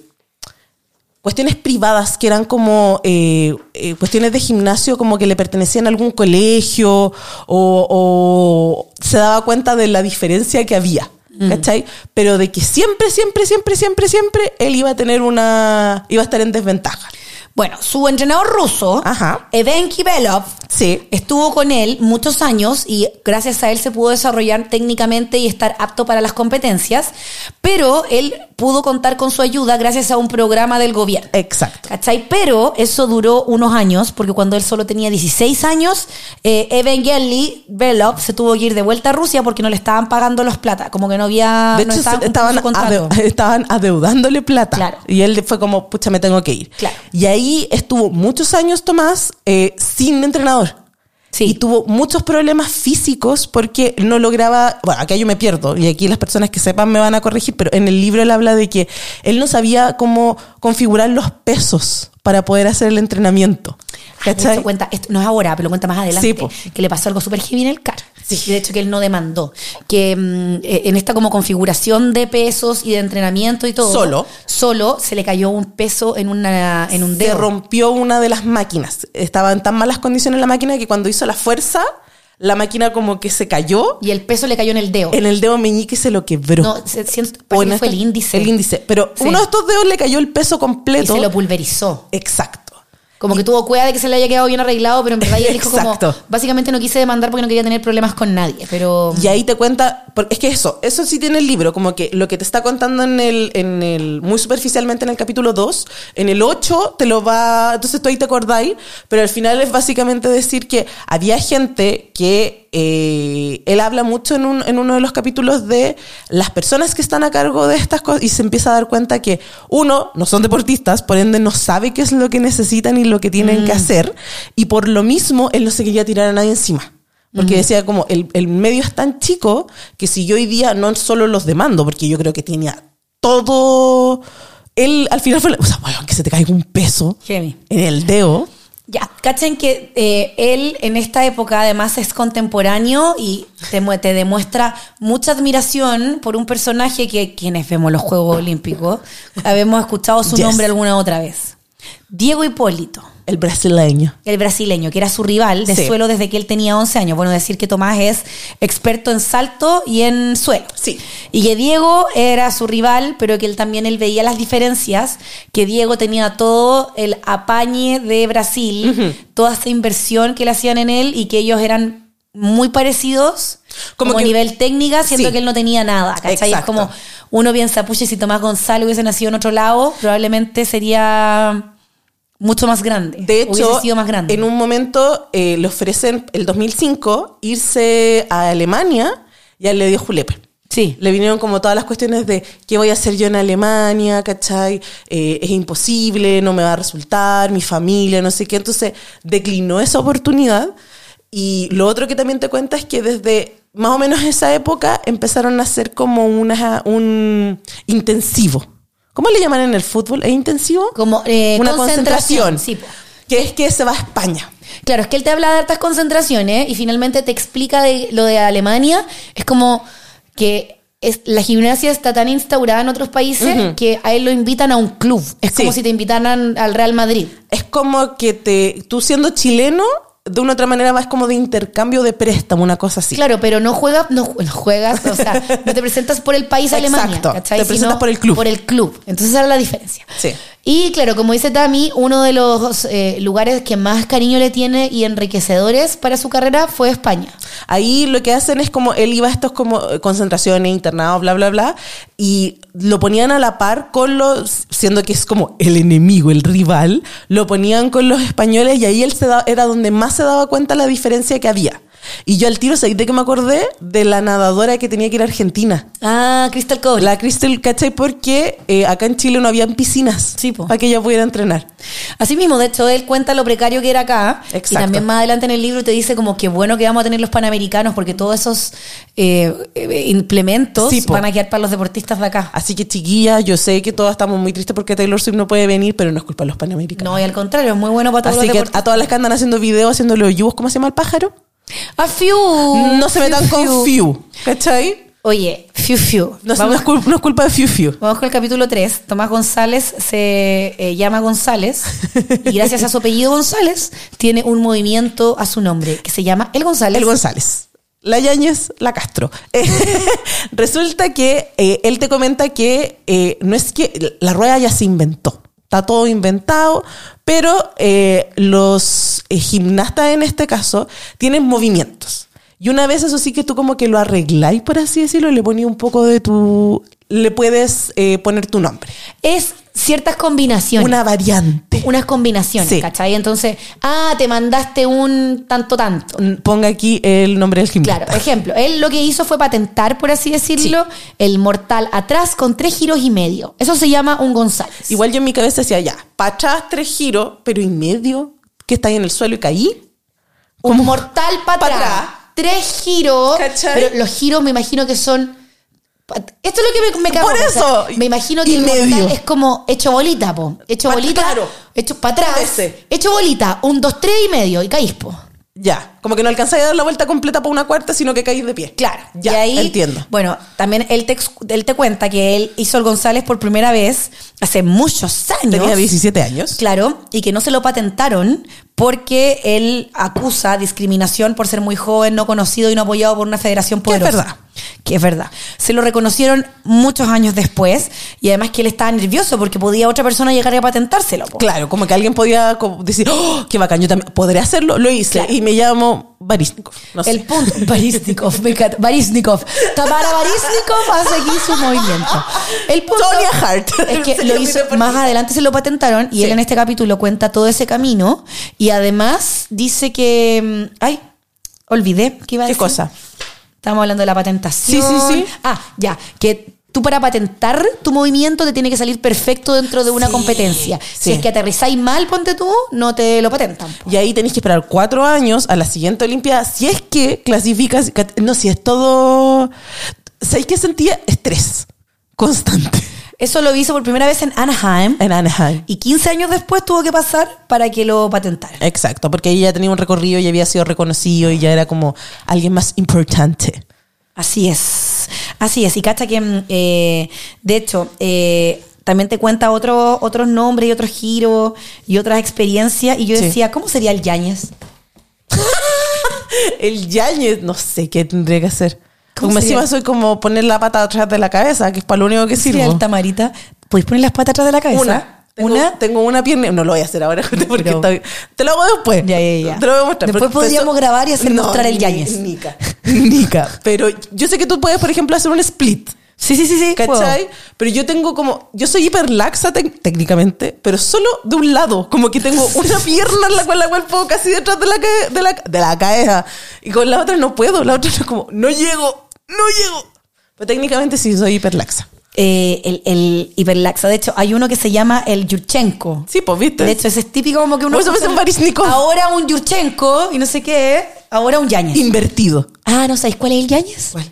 cuestiones privadas que eran como eh, eh, cuestiones de gimnasio como que le pertenecían a algún colegio o, o se daba cuenta de la diferencia que había. ¿Cachai? Pero de que siempre, siempre, siempre, siempre, siempre él iba a tener una. iba a estar en desventaja. Bueno, su entrenador ruso, Ajá. Even Kivelov, Sí. estuvo con él muchos años y gracias a él se pudo desarrollar técnicamente y estar apto para las competencias, pero él pudo contar con su ayuda gracias a un programa del gobierno. Exacto. ¿Cachai? Pero eso duró unos años, porque cuando él solo tenía 16 años, eh, Evgeny Belov se tuvo que ir de vuelta a Rusia porque no le estaban pagando los plata, como que no había... De no hecho, estaban adeu- estaban adeudándole plata. Claro. Y él fue como, pucha, me tengo que ir. Claro. Y ahí estuvo muchos años Tomás eh, sin entrenador. Sí. Y tuvo muchos problemas físicos porque no lograba. Bueno, acá yo me pierdo y aquí las personas que sepan me van a corregir, pero en el libro él habla de que él no sabía cómo configurar los pesos para poder hacer el entrenamiento. ¿Cachai? hecho, cuenta, esto no es ahora, pero lo cuenta más adelante, Sí, que le pasó algo súper heavy en el CAR. Y de hecho que él no demandó. Que mm, eh, en esta como configuración de pesos y de entrenamiento y todo. Solo. Solo se le cayó un peso en, una, en un Se dedo. rompió una de las máquinas. Estaba en tan malas condiciones la máquina que cuando hizo la fuerza, la máquina como que se cayó. Y el peso le cayó en el dedo. En el dedo meñique se lo quebró. No, se- siento- fue el índice. El índice. Pero Sí. uno de estos dedos le cayó el peso y completo. se lo pulverizó. Exacto. Como que tuvo cuidado de que se le haya quedado bien arreglado, pero en verdad ella dijo como, básicamente no quise demandar porque no quería tener problemas con nadie, pero... Y ahí te cuenta, porque es que eso, eso sí tiene el libro, como que lo que te está contando en el, en el, muy superficialmente en el capítulo 2, en el 8 te lo va, entonces tú ahí te acordáis, pero al final es básicamente decir que había gente que, eh, él habla mucho en, un, en uno de los capítulos de las personas que están a cargo de estas cosas y se empieza a dar cuenta que uno, no son deportistas, por ende no sabe qué es lo que necesitan y lo que tienen que hacer, y por lo mismo él no se quería tirar a nadie encima. Porque decía como el, el medio es tan chico que si yo hoy día no solo los demando, porque yo creo que tenía todo... Él al final fue... O sea, bueno, que se te caiga un peso Heavy. en el dedo. Ya, cachen que eh, él en esta época además es contemporáneo y te, te demuestra mucha admiración por un personaje que quienes vemos los Juegos Olímpicos habemos escuchado su Yes. nombre alguna otra vez. Diego Hipólito, El brasileño. el brasileño, que era su rival de Sí. suelo desde que él tenía 11 años. Bueno, decir que Tomás es experto en salto y en suelo. Sí. Y que Diego era su rival, pero que él también él veía las diferencias, que Diego tenía todo el apañe de Brasil, toda esta inversión que le hacían en él y que ellos eran muy parecidos Como como, que- nivel técnica, siento Sí. que él no tenía nada, ¿cachai? Es como uno piensa, pucha, si Tomás Gonzalo hubiese nacido en otro lado, probablemente sería mucho más grande. De hecho, sido más grande. en un momento eh, le ofrecen, el 2005, irse a Alemania y a él le dio julepe. Sí. Le vinieron como todas las cuestiones de qué voy a hacer yo en Alemania, ¿cachai? Eh, es imposible, no me va a resultar, mi familia, no sé qué. Entonces declinó esa oportunidad. Y lo otro que también te cuenta es que desde más o menos esa época empezaron a hacer como una, un intensivo. ¿Cómo le llaman en el fútbol? ¿Es intensivo? Como eh, una concentración. concentración. Sí. Que es que se va a España. Claro, es que él te habla de hartas concentraciones y finalmente te explica de lo de Alemania. Es como que es- la gimnasia está tan instaurada en otros países que a él lo invitan a un club. Es como si te invitaran al Real Madrid. Es como que te, tú siendo chileno, de una otra manera vas como de intercambio de préstamo, una cosa así. Claro, pero no juegas, no, ju- no juegas, o sea, no te presentas por el país Alemania. Exacto, ¿cachai? te presentas Sino por el club. Por el club. Entonces esa es la diferencia. Sí. Y claro, como dice Tami, uno de los eh, lugares que más cariño le tiene y enriquecedores para su carrera fue España. Ahí lo que hacen es como él iba a estos como eh, concentraciones, internados, bla, bla, bla, y lo ponían a la par con los, siendo que es como el enemigo, el rival, lo ponían con los españoles y ahí él se da- era donde más se daba cuenta la diferencia que había. Y yo al tiro, ¿sabes de qué me acordé? De la nadadora que tenía que ir a Argentina. Ah, Crystal Cole. La Crystal, ¿cachai? Porque eh, acá en Chile no habían piscinas Sí, para que ella pudiera entrenar. Así mismo, de hecho, él cuenta lo precario que era acá. Y Exacto. también más adelante en el libro te dice como que bueno que vamos a tener los panamericanos porque todos esos eh, eh, implementos Sí, van a quedar para los deportistas de acá. Así que, chiquillas, yo sé que todos estamos muy tristes porque Taylor Swift no puede venir, pero no es culpa de los panamericanos. No, y al contrario, es muy bueno para todos Así los que deportistas. a todas las que andan haciendo videos, haciendo los yugos, ¿cómo se llama el pájaro? A Fiu. no se Fiu, metan con Fiu. ¿cachai? Oye, Fiu Fiu. No, no es culpa, no es culpa de Fiu Fiu. Vamos con el capítulo 3. Tomás González se eh, llama González y gracias a su apellido González tiene un movimiento a su nombre que se llama El González. El González. La Yáñez, la Castro. Eh, resulta que eh, él te comenta que eh, no es que la rueda ya se inventó. Está todo inventado, pero eh, los eh, gimnastas en este caso tienen movimientos. Y una vez eso sí que tú como que lo arregláis, por así decirlo, le pones un poco de tu... Le puedes eh, poner tu nombre. Es ciertas combinaciones. Una variante. unas combinaciones, Sí. ¿cachai? Entonces, ah, te mandaste un tanto tanto. Ponga aquí el nombre del gimnasta. Claro, ejemplo, él lo que hizo fue patentar, por así decirlo, el mortal atrás con tres giros y medio. Eso se llama un González. Igual yo en mi cabeza decía, ya, para atrás tres giros, pero y medio, que está ahí en el suelo y caí. un mortal para pa' atrás, atrás. tres giros, ¿Cachai? pero los giros me imagino que son... Esto es lo que me, me cago, Por o sea, eso. me imagino que Y el medio. es como hecho bolita, po. Hecho Pa- bolita, claro. hecho para atrás, hecho bolita, un, dos, tres y medio y caís, po. Ya, como que no alcanzáis a dar la vuelta completa para una cuarta, sino que caís de pie. Claro, ya, y ahí, entiendo. Bueno, también él te, él te cuenta que él hizo el González por primera vez hace muchos años. Tenía 17 años. Claro, y que no se lo patentaron porque él acusa discriminación por ser muy joven, no conocido y no apoyado por una federación Que es poderosa. verdad. Que es verdad. Se lo reconocieron muchos años después y además que él estaba nervioso porque podía otra persona llegar a patentárselo. po. Claro, como que alguien podía decir, ¡Oh, qué bacán, yo también podré hacerlo, lo hice. Claro. Y me llamo Barisnikov. No sé. El punto. Barisnikov, me encanta. Barisnikov. Tamara Barisnikov hace aquí su movimiento. El punto Tonya Hart. es que lo hizo, más adelante se lo patentaron y Sí. él en este capítulo cuenta todo ese camino y además dice que. mm, Ay, olvidé. ¿Qué iba a ¿Qué decir? cosa? Estamos hablando de la patentación. Sí, sí, sí. Ah, ya. Que tú para patentar tu movimiento te tiene que salir perfecto dentro de una Sí, competencia. Si es que aterrizáis mal, ponte tú, no te lo patentan. Y ahí tenéis que esperar cuatro años a la siguiente Olimpiada. Si es que clasificas, no, si es todo. ¿Sabéis que sentía estrés constante Eso lo hizo por primera vez en Anaheim. en Anaheim? Y 15 años después tuvo que pasar para que lo patentaran. Exacto, porque ella ya tenía un recorrido y había sido reconocido y ya era como alguien más importante. Así es. Así es. Y cacha que, mm, eh, de hecho, eh, también te cuenta otro- otros nombres y otros giros y otras experiencias. Y yo Sí. decía, ¿cómo sería el Yáñez? El Yañez, no sé qué tendría que hacer. ¿Cómo Como encima soy como poner la pata atrás de la cabeza, que es para lo único que sirvo. el tamarita. ¿Puedes poner las patas atrás de la cabeza? Una. Tengo, Una. Tengo una pierna. No lo voy a hacer ahora porque Pero- estoy- te lo hago después. Ya, ya, ya. Te lo voy a mostrar. Después podríamos grabar y hacer mostrar el Yáñez. Nica. Nica. Pero yo sé que tú puedes, por ejemplo, hacer un split. Sí, sí, sí, sí. ¿Cachai? Pero yo tengo como. Yo soy hiperlaxa técnicamente, pero solo de un lado. Como que tengo una pierna en la cual la cual puedo casi detrás de la, de la, de la cabeza. Y con la otra no puedo. La otra es como, no llego, no llego. Pero técnicamente sí soy hiperlaxa. Eh, el, el hiperlaxa. De hecho, hay uno que se llama el Yurchenko. Sí, pues viste. De hecho, ese es típico como que uno... Por eso me Barisnikov. Ahora un Yurchenko y no sé qué. Ahora un Yáñez. Invertido. Ah, ¿no sabéis cuál es el Yáñez? ¿Cuál?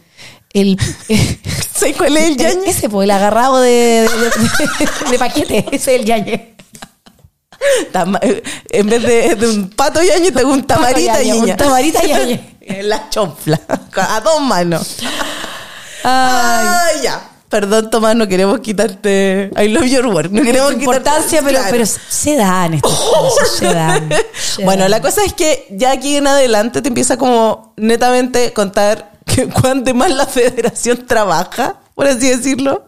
El... ¿Sabes cuál es el Yañez? Ese, pues, el agarrado de, de, de- de paquete. Ese es el. Tama- eh, en vez de, de un pato Yañez, tengo un tamarita Yañez, un Yañez. tamarita Yañez. En la chonfla. A dos manos. Ay, ya. Perdón, Tomás, no queremos quitarte. I love your work. No queremos Su importancia, quitarte- pero, Claro. pero se dan estas cosas, se dan. se Bueno, dan. la cosa es que ya aquí en adelante te empieza como netamente contar que cuánto más la federación trabaja, por así decirlo.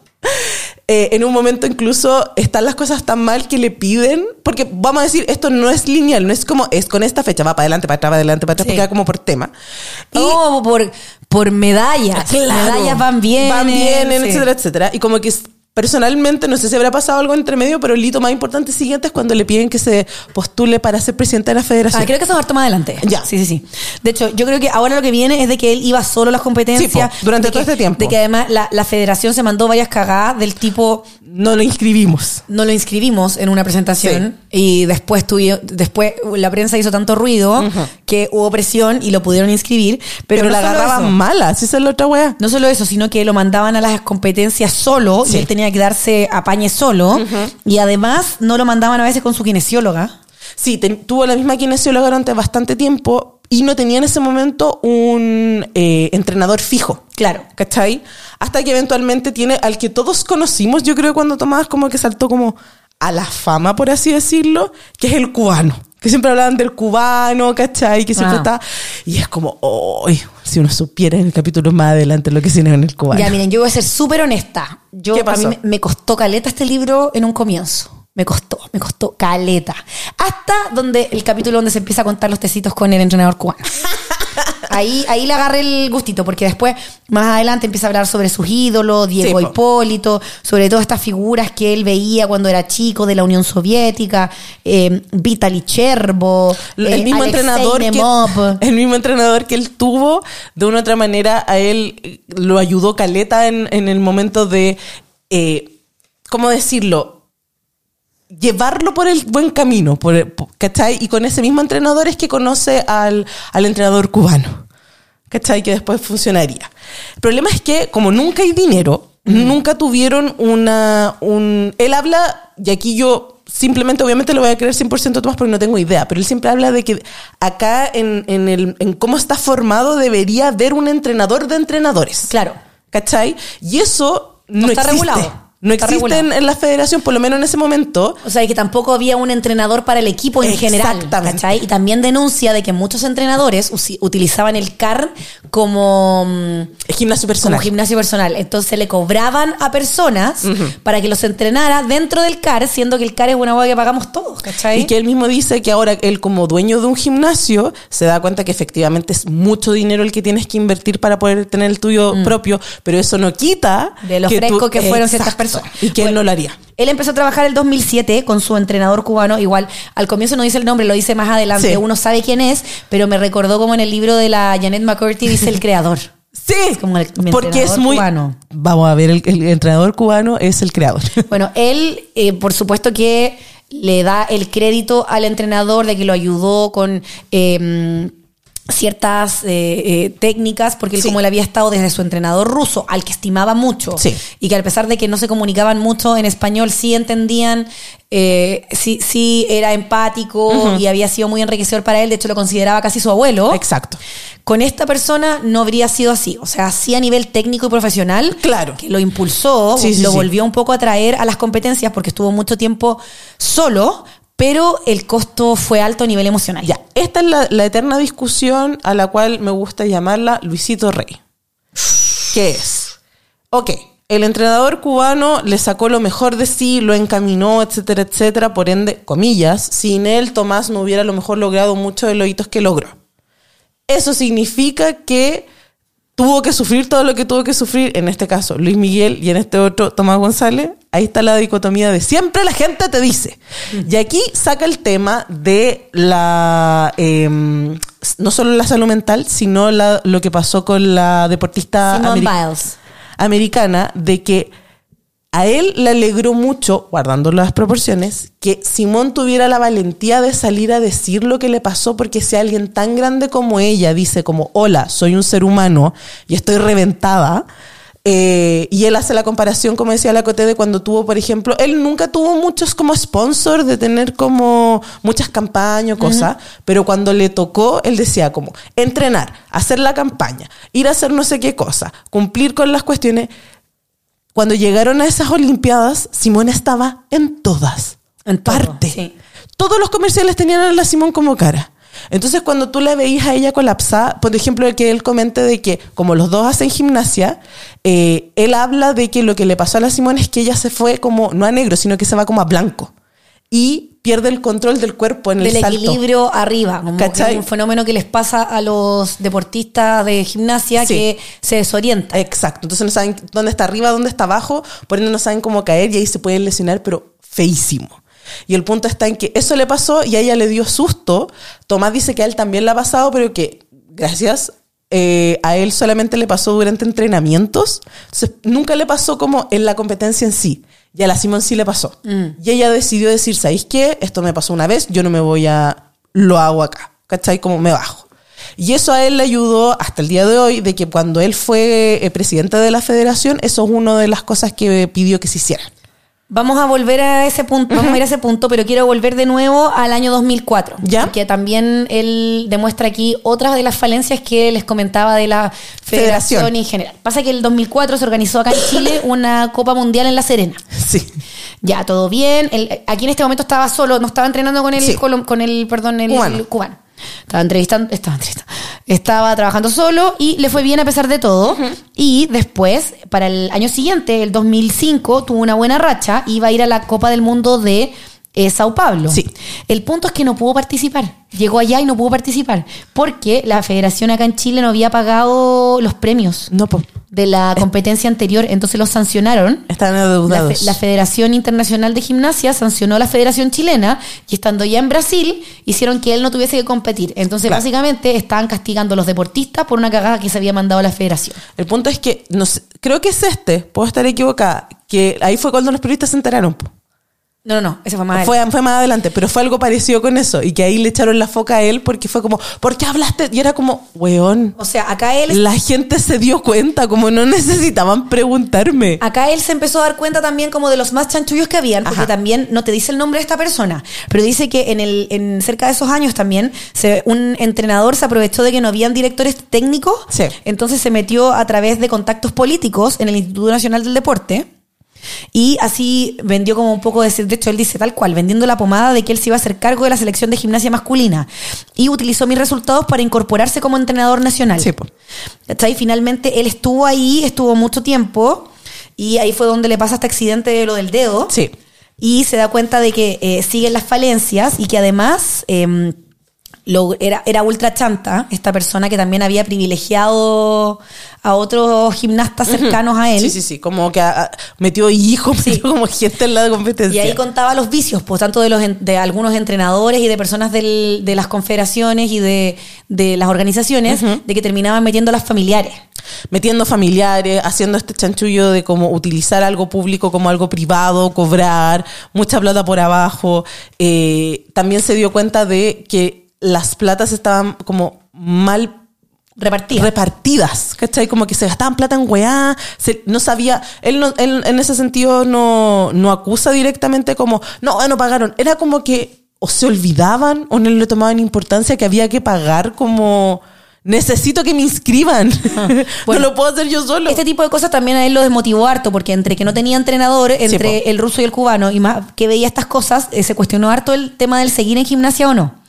Eh, en un momento incluso están las cosas tan mal que le piden, porque vamos a decir, esto no es lineal, no es como, es con esta fecha, va para adelante, para atrás, para adelante, para atrás, Sí. porque va como por tema. Y Oh, por, por medallas. Claro. Medallas van bien. Van bien, sí. etcétera, etcétera. Y como que personalmente, no sé si habrá pasado algo entre medio, pero el hito más importante siguiente es cuando le piden que se postule para ser presidente de la federación. Ah, creo que eso va a más adelante. Ya. Sí, sí, sí. De hecho, yo creo que ahora lo que viene es de que él iba solo a las competencias. Sí, po, durante todo que- este tiempo. De que además la, la federación se mandó varias cagadas del tipo, No lo inscribimos. no lo inscribimos en una presentación y después tuvi- después la prensa hizo tanto ruido que hubo presión y lo pudieron inscribir. Pero, Pero, no la agarraban mala, si esa es la otra wea. No solo eso, sino que lo mandaban a las competencias solo Sí. y él tenía que darse apañe solo. Y además no lo mandaban a veces con su kinesióloga. Sí, tuvo la misma kinesióloga durante bastante tiempo y no tenía en ese momento un eh, entrenador fijo. Claro. ¿Cachai? Hasta que eventualmente tiene al que todos conocimos, yo creo cuando Tomás como que saltó como a la fama, por así decirlo, que es el cubano. Que siempre hablaban del cubano, ¿cachai? Que siempre Ah. está... Y es como, ¡ay! si uno supiera en el capítulo más adelante lo que tiene en el cubano. Ya, miren, yo voy a ser súper honesta. Yo, ¿Qué A pasó? mí me, me costó caleta este libro en un comienzo. Me costó, me costó caleta. Hasta donde el capítulo donde se empieza a contar los tecitos con el entrenador cubano. Ahí, ahí le agarré el gustito, porque después, más adelante, empieza a hablar sobre sus ídolos, Diego Sí. Hipólito, sobre todas estas figuras que él veía cuando era chico de la Unión Soviética, eh, Vitaly Cherbo, el eh, mismo Alexei entrenador que, el mismo entrenador que él tuvo de una u otra manera a él eh, lo ayudó caleta en, en el momento de eh, cómo decirlo llevarlo por el buen camino por, el- ¿cachai? y con ese mismo entrenador es que conoce al, al entrenador cubano ¿cachai? que después funcionaría el problema es que como nunca hay dinero nunca tuvieron una un él habla y aquí yo simplemente obviamente lo voy a creer 100% Tomás porque no tengo idea pero él siempre habla de que acá en, en, el, en cómo está formado debería haber un entrenador de entrenadores Claro. ¿cachai? y eso no, está existe regulado. No Está existe en, regulado. en la federación por lo menos en ese momento O sea, y que tampoco había un entrenador para el equipo en general. Exactamente. ¿cachai? Y también denuncia de que muchos entrenadores utilizaban el CAR como, mm, gimnasio como personal gimnasio personal. Entonces le cobraban a personas para que los entrenara dentro del CAR, siendo que el CAR es una hueá que pagamos todos, ¿cachai? Y que él mismo dice que ahora él como dueño de un gimnasio se da cuenta que efectivamente es mucho dinero el que tienes que invertir para poder tener el tuyo propio, pero eso no quita Mm. De lo que fresco que fueron ciertas Exacto. Y que él Bueno, no lo haría. Él empezó a trabajar el 2007 con su entrenador cubano. Igual, al comienzo no dice el nombre, lo dice más adelante. Sí. Uno sabe quién es, pero me recordó como en el libro de la Janet McCurdy dice el creador. Sí, Es como el- porque es muy cubano. Vamos a ver, el, el entrenador cubano es el creador. Bueno, él, eh, por supuesto que le da el crédito al entrenador de que lo ayudó con eh, ciertas eh, eh, técnicas, porque él Sí. como él había estado desde su entrenador ruso, al que estimaba mucho, Sí. y que a pesar de que no se comunicaban mucho en español, sí entendían, eh, sí, sí era empático y había sido muy enriquecedor para él, de hecho lo consideraba casi su abuelo. Exacto. Con esta persona no habría sido así. O sea, sí a nivel técnico y profesional. Claro. Que lo impulsó, Sí, lo volvió un poco a traer a las competencias porque estuvo mucho tiempo solo, pero el costo fue alto a nivel emocional. Ya, esta es la, eterna discusión a la cual me gusta llamarla Luisito Rey. ¿Qué es? Ok, el entrenador cubano le sacó lo mejor de sí, lo encaminó, etcétera, etcétera. Por ende, comillas, sin él Tomás no hubiera a lo mejor logrado muchos de los hitos que logró. Eso significa que tuvo que sufrir todo lo que tuvo que sufrir, en este caso Luis Miguel y en este otro Tomás González. Ahí está la dicotomía de siempre la gente te dice. Y aquí saca el tema de la, eh, no solo la salud mental, sino la- lo que pasó con la deportista Biles. americana, de que a él le alegró mucho, guardando las proporciones, que Simón tuviera la valentía de salir a decir lo que le pasó, porque si alguien tan grande como ella dice como, hola, soy un ser humano y estoy reventada, Eh, y él hace la comparación, como decía la Cote, de cuando tuvo, por ejemplo, él nunca tuvo muchos como sponsor de tener como muchas campañas o cosas, pero cuando le tocó, él decía como entrenar, hacer la campaña, ir a hacer no sé qué cosa, cumplir con las cuestiones. Cuando llegaron a esas Olimpiadas, Simón estaba en todas. En todo, parte. sí. Todos los comerciales tenían a la Simón como cara. Entonces, cuando tú la veías a ella colapsada, por ejemplo, el que él comente de que, como los dos hacen gimnasia, eh, él habla de que lo que le pasó a la Simón es que ella se fue como, no a negro, sino que se va como a blanco. Y pierde el control del cuerpo en el del salto. equilibrio arriba, como ¿Cachai? un fenómeno que les pasa a los deportistas de gimnasia Sí. que se desorientan. Exacto. Entonces no saben dónde está arriba, dónde está abajo, por ende no saben cómo caer y ahí se pueden lesionar, pero feísimo. Y el punto está en que eso le pasó y a ella le dio susto. Tomás dice que a él también le ha pasado, pero que gracias eh, a él solamente le pasó durante entrenamientos. Entonces nunca le pasó como en la competencia en sí. Y a la Simón sí le pasó. Y ella decidió decir, ¿sabéis qué? Esto me pasó una vez, yo no me voy a... Lo hago acá. ¿Cachai? Como me bajo. Y eso a él le ayudó hasta el día de hoy, de que cuando él fue eh, presidente de la federación, eso es una de las cosas que pidió que se hicieran. Vamos a volver a ese punto, vamos a ir a ese punto, pero quiero volver de nuevo al año 2004. ¿Ya? Que también él demuestra aquí otras de las falencias que les comentaba de la federación, Federación. en general. Pasa que el 2004 se organizó acá en Chile una Copa Mundial en La Serena. Sí. Ya, todo bien. Aquí en este momento estaba solo, no estaba entrenando con el, Sí. con el perdón, el Cubano. el cubano. Estaba entrevistando, estaba entrevistando. Estaba trabajando solo y le fue bien a pesar de todo. Y después, para el año siguiente, el 2005, tuvo una buena racha. Iba a ir a la Copa del Mundo de eh, Sao Paulo. Sí. El punto es que no pudo participar. Llegó allá y no pudo participar. Porque la federación acá en Chile no había pagado los premios No, po. De la competencia anterior. Entonces los sancionaron. Están La, adeudados. la Federación Internacional de Gimnasia sancionó a la Federación Chilena y estando ya en Brasil hicieron que él no tuviese que competir. Entonces, Claro. básicamente, estaban castigando a los deportistas por una cagada que se había mandado a la Federación. El punto es que, no sé, creo que es este, puedo estar equivocada, que ahí fue cuando los periodistas se enteraron. po. No, no, no, ese fue más Fue, fue más adelante, pero fue algo parecido con eso. Y que ahí le echaron la foca a él porque fue como, ¿por qué hablaste? Y era como, weón. O sea, acá él, La gente se dio cuenta, como no necesitaban preguntarme. acá él se empezó a dar cuenta también como de los más chanchullos que habían, porque Ajá. también no te dice el nombre de esta persona, pero dice que en el en cerca de esos años también se, un entrenador se aprovechó de que no habían directores técnicos, Sí. entonces se metió a través de contactos políticos en el Instituto Nacional del Deporte. Y así vendió como un poco de... De hecho, él dice tal cual, vendiendo la pomada de que él se iba a hacer cargo de la selección de gimnasia masculina. Y utilizó mis resultados para incorporarse como entrenador nacional. Sí, po. ¿Cachai? Finalmente él estuvo ahí, estuvo mucho tiempo. Y ahí fue donde le pasa este accidente de lo del dedo. Sí. Y se da cuenta de que eh, siguen las falencias y que además em, lo- era, era ultra chanta, esta persona que también había privilegiado a otros gimnastas cercanos a él. Sí, sí, sí. Como que ah, metió hijos, metió como gente en la Y competencia. ahí contaba los vicios, pues tanto de los de algunos entrenadores y de personas del- de las confederaciones y de, de las organizaciones, de que terminaban metiendo a las familiares. metiendo familiares, haciendo este chanchullo de cómo utilizar algo público como algo privado, cobrar, mucha plata por abajo. Eh, también se dio cuenta de que las platas estaban como mal Repartidas. repartidas, ¿cachai? Como que se gastaban plata en weá, se- no sabía, él, no, él en ese sentido no, no acusa directamente como, no, no pagaron, era como que o se olvidaban o no le tomaban importancia que había que pagar como, necesito que me inscriban, Bueno, no lo puedo hacer yo solo. Este tipo de cosas también a él lo desmotivó harto, porque entre que no tenía entrenador, entre el ruso y el cubano, y más que veía estas cosas, eh, se cuestionó harto el tema del seguir en gimnasia o no.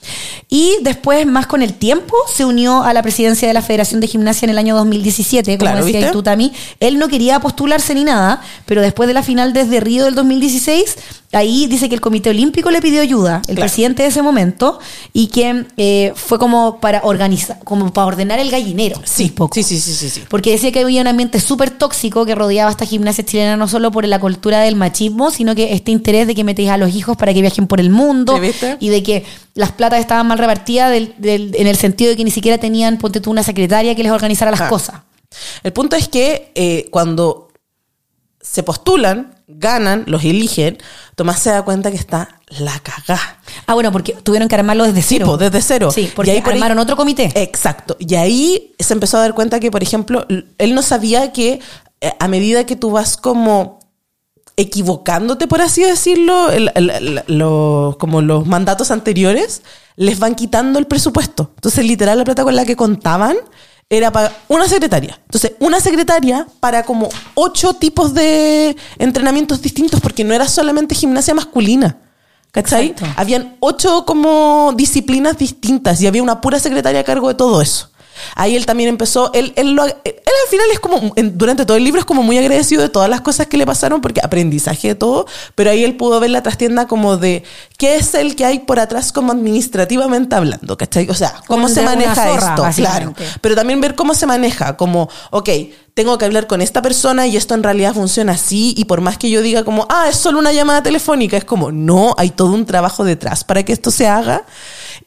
Y después, más con el tiempo, se unió a la presidencia de la Federación de Gimnasia en el año 2017, como Claro, decía ¿viste? tú, Tami. Él no quería postularse ni nada, pero después de la final desde Río del 2016, ahí dice que el Comité Olímpico le pidió ayuda, el Claro. presidente de ese momento, y que eh, fue como para organizar, como para ordenar el gallinero. sí, poco. sí, sí, sí, sí, sí. Porque decía que había un ambiente súper tóxico que rodeaba a esta gimnasia chilena, no solo por la cultura del machismo, sino que este interés de que metéis a los hijos para que viajen por el mundo y de que las platas estaban mal repartidas del- del- en el sentido de que ni siquiera tenían, ponte tú, una secretaria que les organizara las Ah. cosas. El punto es que eh, cuando se postulan, ganan, los eligen, Tomás se da cuenta que está la cagá. Ah, bueno, porque tuvieron que armarlo desde Sí, cero. po, desde cero. Sí, Y porque ahí por ahí- armaron otro comité. Exacto. Y ahí se empezó a dar cuenta que, por ejemplo, él no sabía que eh, a medida que tú vas como equivocándote, por así decirlo, el- el- el- lo- como los mandatos anteriores, les van quitando el presupuesto. Entonces, literal, la plata con la que contaban era para una secretaria. Entonces, una secretaria para como ocho tipos de entrenamientos distintos, porque no era solamente gimnasia masculina. ¿Cachai? Exacto. Habían ocho como disciplinas distintas y había una pura secretaria a cargo de todo eso. Ahí él también empezó, él, él, lo- él al final es como, durante todo el libro es como muy agradecido de todas las cosas que le pasaron, porque aprendizaje de todo, pero ahí él pudo ver la trastienda como de qué es el que hay por atrás como administrativamente hablando, ¿cachai? O sea, cómo se maneja zorra, esto, claro. Pero también ver cómo se maneja, como, ok, tengo que hablar con esta persona y esto en realidad funciona así y por más que yo diga como, ah, es solo una llamada telefónica, es como, no, hay todo un trabajo detrás para que esto se haga.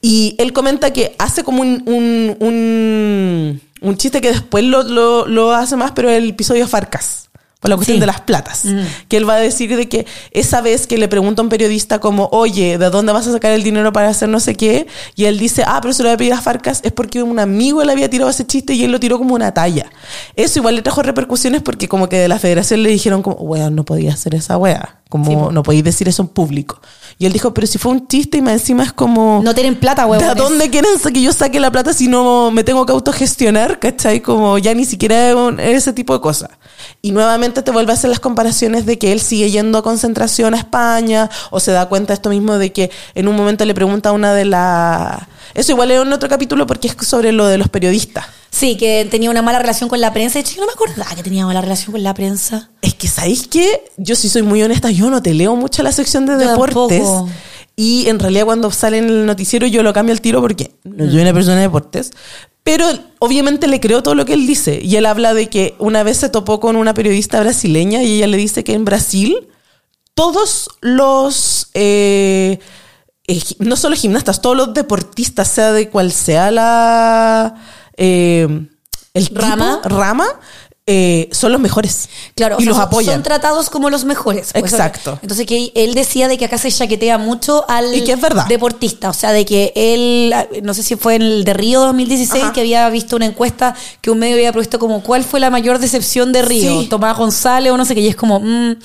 Y él comenta que hace como un, un, un, un chiste que después lo, lo, lo hace más, pero el episodio Farcas. Por la cuestión Sí. de las platas. Que él va a decir de que esa vez que le pregunta a un periodista como, oye, ¿de dónde vas a sacar el dinero para hacer no sé qué? Y él dice, ah, pero se lo voy a pedir a Farcas, es porque un amigo le había tirado ese chiste y él lo tiró como una talla. Eso igual le trajo repercusiones porque como que de la federación le dijeron como, weón, no podía hacer esa wea. Como, Sí, no podéis decir eso en público. Y él dijo, pero si fue un chiste y más encima es como... No tienen plata, huevón. ¿De dónde quieren que yo saque la plata si no me tengo que autogestionar? ¿Cachai? Como ya ni siquiera es un- ese tipo de cosas. Y nuevamente te vuelve a hacer las comparaciones de que él sigue yendo a concentración a España o se da cuenta esto mismo de que en un momento le pregunta a una de las... Eso igual es en otro capítulo porque es sobre lo de los periodistas. Sí, que tenía una mala relación con la prensa. De hecho, yo no me acordaba que tenía mala relación con la prensa. Es que, ¿sabéis qué? Yo sí soy muy honesta, yo no te leo mucho la sección de Yo deportes. tampoco. Y en realidad cuando sale en el noticiero yo lo cambio al tiro porque no soy una persona de deportes. Pero obviamente le creo todo lo que él dice. Y él habla de que una vez se topó con una periodista brasileña y ella le dice que en Brasil todos los... eh, eh, no solo gimnastas, todos los deportistas, sea de cual sea la... eh, el tipo, Rama. rama eh, son los mejores. Claro, o y sea, los apoyan. Son tratados como los mejores. pues, Exacto. Entonces que él decía de que acá se chaquetea mucho al Y que es verdad. deportista. O sea, de que él, no sé si fue en el de Río 2016, Ajá. que había visto una encuesta que un medio había puesto como cuál fue la mayor decepción de Río. Sí. Tomás González o no sé qué. Y es como, mm,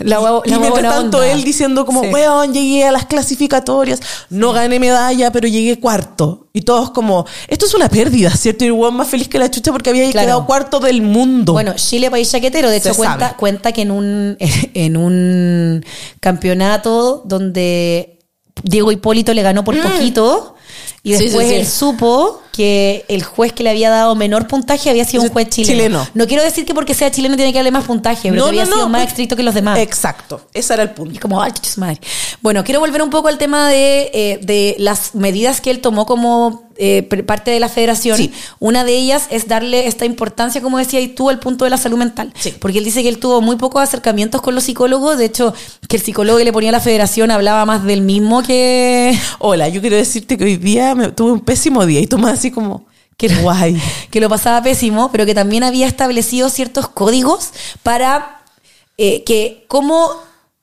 la, huevo- Y la mientras buena tanto onda. él diciendo como, Sí. weón, llegué a las clasificatorias, no gané medalla, pero llegué cuarto. Y todos como, esto es una pérdida, ¿cierto? Y el weón más feliz que la chucha porque había Claro. quedado cuarto del mundo. Bueno, Chile país chaquetero, de hecho cuenta, cuenta que en un, en un campeonato donde Diego Hipólito le ganó por poquito y. Sí, después sí, sí. él supo que el juez que le había dado menor puntaje había sido un juez chileno. chileno. No quiero decir que porque sea chileno tiene que darle más puntaje, pero que había sido más pues- estricto que los demás. Exacto, ese era el Y punto. como, ay, madre. Bueno, quiero volver un poco al tema de, eh, de las medidas que él tomó como eh, parte de la federación. Sí. Una de ellas es darle esta importancia, como decías tú, al punto de la salud mental. Sí. Porque él dice que él tuvo muy pocos acercamientos con los psicólogos. De hecho, que el psicólogo que le ponía a la federación hablaba más del mismo que... Hola, yo quiero decirte que hoy día me, tuve un pésimo día y tú así como, que, guay. que lo pasaba pésimo, pero que también había establecido ciertos códigos para eh, que como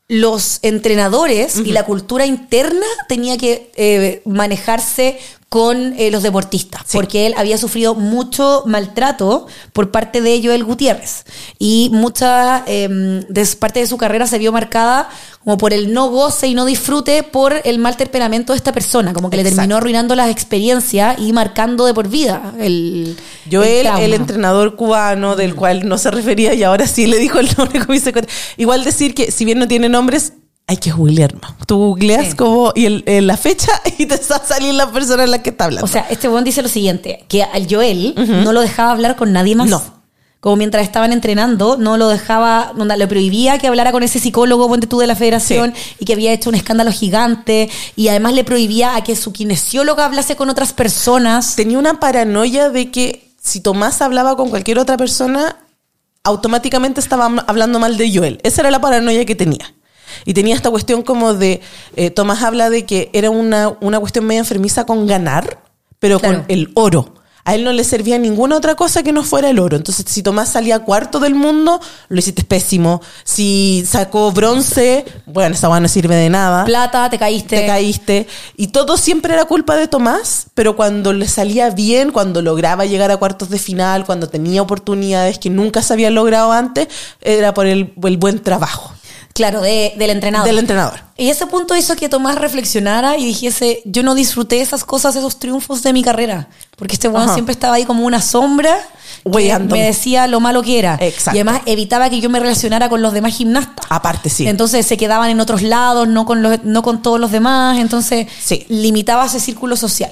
los entrenadores y la cultura interna tenía que eh, manejarse con eh, los deportistas, Sí. porque él había sufrido mucho maltrato por parte de Joel Gutiérrez y mucha eh, de parte de su carrera se vio marcada como por el no goce y no disfrute por el mal temperamento de esta persona, como que le terminó arruinando las experiencias y marcando de por vida el Yo él, trauma. el entrenador cubano del cual no se refería y ahora sí le dijo el nombre como dice cuenta. Igual decir que si bien no tiene nombres, hay que googlear, ¿no? Tú googleas Sí. como y el, el- la fecha y te va a salir la persona en la que está hablando. O sea, este buen dice lo siguiente, que al Joel no lo dejaba hablar con nadie más. No. Como mientras estaban entrenando, no lo dejaba, no, le prohibía que hablara con ese psicólogo, ponte tú, de la federación, y que había hecho un escándalo gigante, y además le prohibía a que su kinesióloga hablase con otras personas. tenía una paranoia de que si Tomás hablaba con cualquier otra persona, automáticamente estaba hablando mal de Joel. Esa era la paranoia que tenía. Y tenía esta cuestión como de, eh, Tomás habla de que era una, una cuestión medio enfermiza con ganar, pero Claro. con el oro. A él no le servía ninguna otra cosa que no fuera el oro. Entonces, si Tomás salía cuarto del mundo, lo hiciste pésimo. Si sacó bronce, bueno, esa no sirve de nada. Plata, te caíste. Te caíste. Y todo siempre era culpa de Tomás, pero cuando le salía bien, cuando lograba llegar a cuartos de final, cuando tenía oportunidades que nunca se habían logrado antes, era por el, el buen trabajo. Claro, de- del entrenador. Del entrenador. Y ese punto hizo que Tomás reflexionara y dijese, yo no disfruté esas cosas, esos triunfos de mi carrera. Porque este weón Ajá. siempre estaba ahí como una sombra que me decía lo malo que era. Exacto. Y además evitaba que yo me relacionara con los demás gimnastas. Aparte, sí. Entonces se quedaban en otros lados, no con, los, no con todos los demás. Entonces Sí. limitaba ese círculo social.